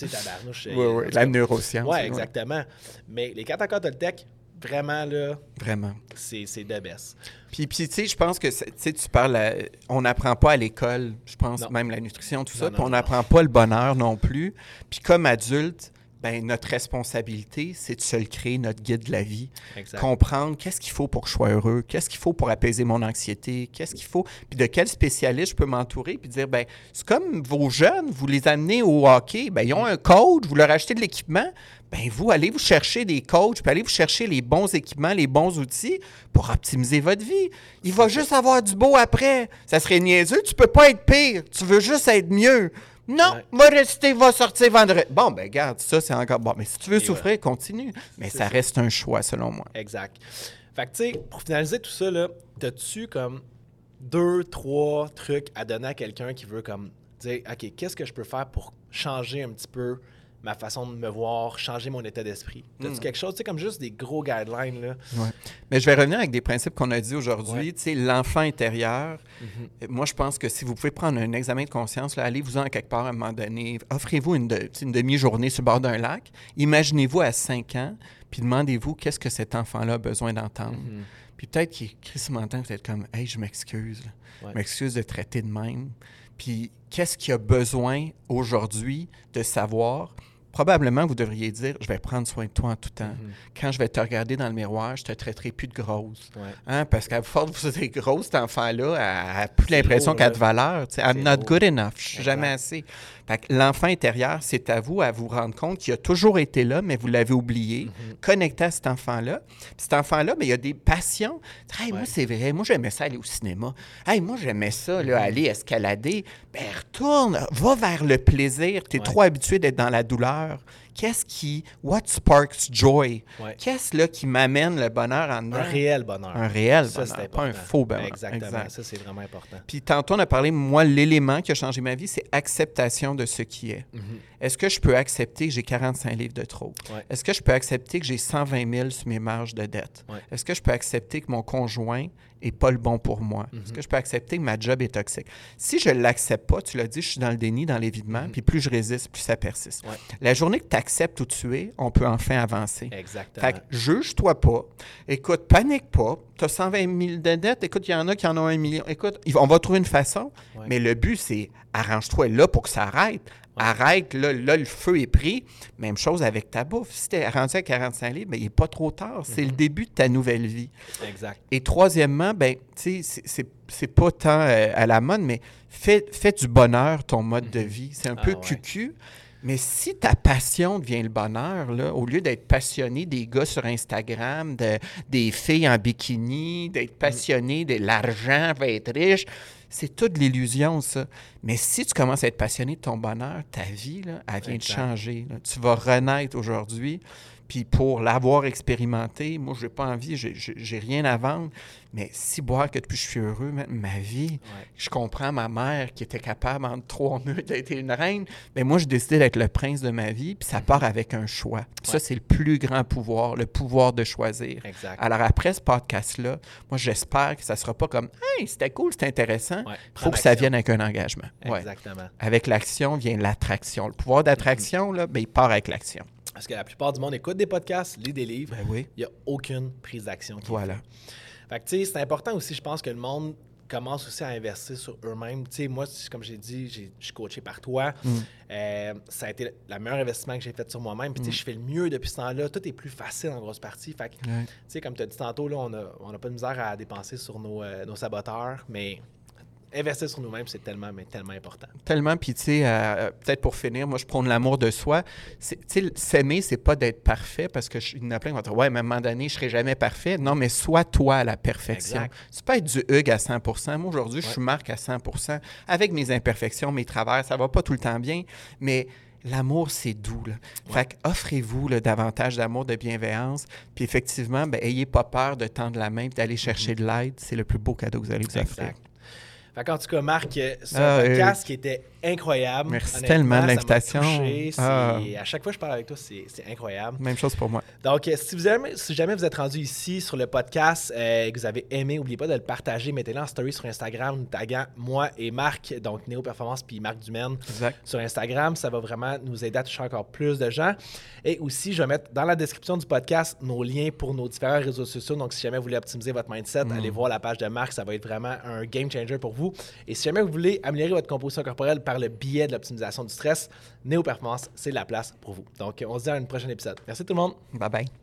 Oui, oui, la neuroscience. Ouais. exactement. Mais les quatre accords Toltec, vraiment, là, Vraiment. c'est de best. Puis, puis tu sais, je pense que, tu sais, tu parles, à- on n'apprend pas à l'école, je pense, Non. même la nutrition, tout ça, Non, puis on n'apprend pas le bonheur non plus. Puis comme adulte, ben notre responsabilité, c'est de se le créer, notre guide de la vie. Exact. Comprendre qu'est-ce qu'il faut pour que je sois heureux, qu'est-ce qu'il faut pour apaiser mon anxiété, qu'est-ce qu'il faut, puis de quel spécialiste je peux m'entourer, puis dire, ben c'est comme vos jeunes, vous les amenez au hockey, ben ils ont un coach, vous leur achetez de l'équipement, ben vous allez vous chercher des coachs, puis allez vous chercher les bons équipements, les bons outils pour optimiser votre vie. Il va juste avoir du beau après. Ça serait niaiseux, tu peux pas être pire, tu veux juste être mieux. Non, Ouais. va rester, va sortir vendredi. Bon, ben garde, ça c'est encore bon. Mais si tu veux Et souffrir, continue. Mais ça ça. reste un choix selon moi. Exact. Fait que, tu sais, pour finaliser tout ça, là, t'as-tu comme deux, trois trucs à donner à quelqu'un qui veut comme dire, OK, qu'est-ce que je peux faire pour changer un petit peu ma façon de me voir, changer mon état d'esprit? T'as-tu Mm. quelque chose, tu sais, comme juste des gros guidelines, là? Mais je vais revenir avec des principes qu'on a dit aujourd'hui. Ouais. Tu sais, l'enfant intérieur. Mhm. Euh, Moi, je pense que si vous pouvez prendre un examen de conscience, allez-vous-en quelque part à un moment donné. Offrez-vous une, de- tu sais, une demi-journée sur le bord d'un lac. Imaginez-vous à 5 ans, puis demandez-vous qu'est-ce que cet enfant-là a besoin d'entendre. Mhm. Puis peut-être qu'il Chris m'entend, vous êtes comme, hey, je m'excuse. Ouais. Je m'excuse de traiter de même. Puis qu'est-ce qu'il a besoin aujourd'hui de savoir? Probablement, vous devriez dire, je vais prendre soin de toi en tout temps. Mhm. Quand je vais te regarder dans le miroir, je te traiterai plus de grosse. Ouais. Hein, parce qu'à force de vous êtes grosse, cet enfant-là, n'a plus l'impression qu'elle a de valeur. I'm not good enough. Je suis jamais assez. L'enfant intérieur, c'est à vous à vous rendre compte qu'il a toujours été là, mais vous l'avez oublié. Mhm. Connecté à cet enfant-là. Cet enfant-là, mais il y a des passions. Hey, Moi, c'est vrai. Moi, j'aimais ça aller au cinéma. Hey, moi, j'aimais ça, Mhm. là, aller escalader. Ben, retourne. Va vers le plaisir. Tu es Ouais. trop habitué d'être dans la douleur. Qu'est-ce qui. What sparks joy? Ouais. Qu'est-ce là qui m'amène le bonheur en dedans? Un réel bonheur. Un réel ça, bonheur, pas un faux bonheur. Exactement. Exact. Ça, c'est vraiment important. Puis tantôt, on a parlé, moi, l'élément qui a changé ma vie, c'est acceptation de ce qui est. Mhm. Est-ce que je peux accepter que j'ai 45 livres de trop? Ouais. Est-ce que je peux accepter que j'ai 120 000 sur mes marges de dette? Ouais. Est-ce que je peux accepter que mon conjoint est pas le bon pour moi? Mhm. Est-ce que je peux accepter que ma job est toxique? Si je l'accepte pas, tu l'as dit, je suis dans le déni, dans l'évitement, Mhm. puis plus je résiste, plus ça persiste. Ouais. La journée que tu acceptes où tu es, on peut enfin avancer. Exactement. Fait que juge-toi pas. Écoute, panique pas. Tu as 120 000 de dettes. Écoute, il y en a qui en ont un million. Écoute, on va trouver une façon. Ouais. Mais le but, c'est arrange-toi là pour que ça arrête. Arrête, là, là, le feu est pris. Même chose avec ta bouffe. Si tu es rendu à 45 livres, ben, il n'est pas trop tard. C'est le début de ta nouvelle vie. exact. Et troisièmement, ben, tu sais, c'est- pas tant euh, à la mode, mais fais, fais du bonheur ton mode de vie. C'est un Ah peu ouais. cucu. Mais si ta passion devient le bonheur, là, au lieu d'être passionné des gars sur Instagram, de- des filles en bikini, d'être passionné de l'argent, va être riche, c'est toute l'illusion, ça. Mais si tu commences à être passionné de ton bonheur, ta vie, là, elle vient de changer. là. Tu vas renaître aujourd'hui. Puis pour l'avoir expérimenté, moi, j'ai pas envie, j'ai- rien à vendre. Mais si boire que depuis je suis heureux, ma vie, Ouais. je comprends ma mère qui était capable en trois minutes d'être une reine. Mais moi, j'ai décidé d'être le prince de ma vie. Puis ça part avec un choix. Puis ça, c'est le plus grand pouvoir, le pouvoir de choisir. Exact. Alors après ce podcast-là, moi, j'espère que ça sera pas comme Hey, c'était cool, c'était intéressant. Il faut que ça vienne avec un engagement. Exactement. Avec l'action vient l'attraction. Le pouvoir d'attraction, là, ben, il part avec l'action. Parce que la plupart du monde écoute des podcasts, lit des livres. Ben oui. Il n'y a aucune prise d'action. Voilà. Fait que, tu sais, c'est important aussi, je pense, que le monde commence aussi à investir sur eux-mêmes. Tu sais, moi, comme j'ai dit, je suis coaché par toi. Mm. Euh, ça a été le le meilleur investissement que j'ai fait sur moi-même. Puis, tu sais, je fais le mieux depuis ce temps-là. Tout est plus facile en grosse partie. Fait que, tu sais, comme tu as dit tantôt, là, on n'a on a pas de misère à dépenser sur nos, euh, nos saboteurs, mais investir sur nous-mêmes, c'est tellement, mais tellement important. Tellement, puis tu sais, euh, peut-être pour finir, moi je prône l'amour de soi. Tu sais, s'aimer, c'est pas d'être parfait parce que je- il y en a plein qui vont dire Ouais, mais à un moment donné, je serai jamais parfait. Non, mais sois toi à la perfection. C'est pas être du Hug à 100 Moi aujourd'hui, je suis Marc à 100 avec mes imperfections, mes travers. Ça va pas tout le temps bien, mais. L'amour, c'est doux. Là. Fait offrez-vous davantage d'amour, de bienveillance. Puis effectivement, ben, ayez pas peur de tendre la main et d'aller chercher de l'aide. C'est le plus beau cadeau que vous allez vous offrir. Fait qu'en tout cas, Marc, Ah, un euh, podcast qui était incroyable. Merci tellement de l'invitation. Ah. À chaque fois que je parle avec toi, c'est incroyable. Même chose pour moi. Donc, euh, si, vous aimez- si jamais vous êtes rendu ici sur le podcast euh, et que vous avez aimé, n'oubliez pas de le partager. Mettez-le en story sur Instagram, nous taguant moi et Marc, donc Néo Performance puis Marc Dumaine Exact. sur Instagram. Ça va vraiment nous aider à toucher encore plus de gens. Et aussi, je vais mettre dans la description du podcast nos liens pour nos différents réseaux sociaux. Donc, si jamais vous voulez optimiser votre mindset, allez voir la page de Marc. Ça va être vraiment un game changer pour vous. Et si jamais vous voulez améliorer votre composition corporelle, le biais de l'optimisation du stress, Néo Performance, c'est la place pour vous. Donc, on se dit à un prochain épisode. Merci tout le monde. Bye bye.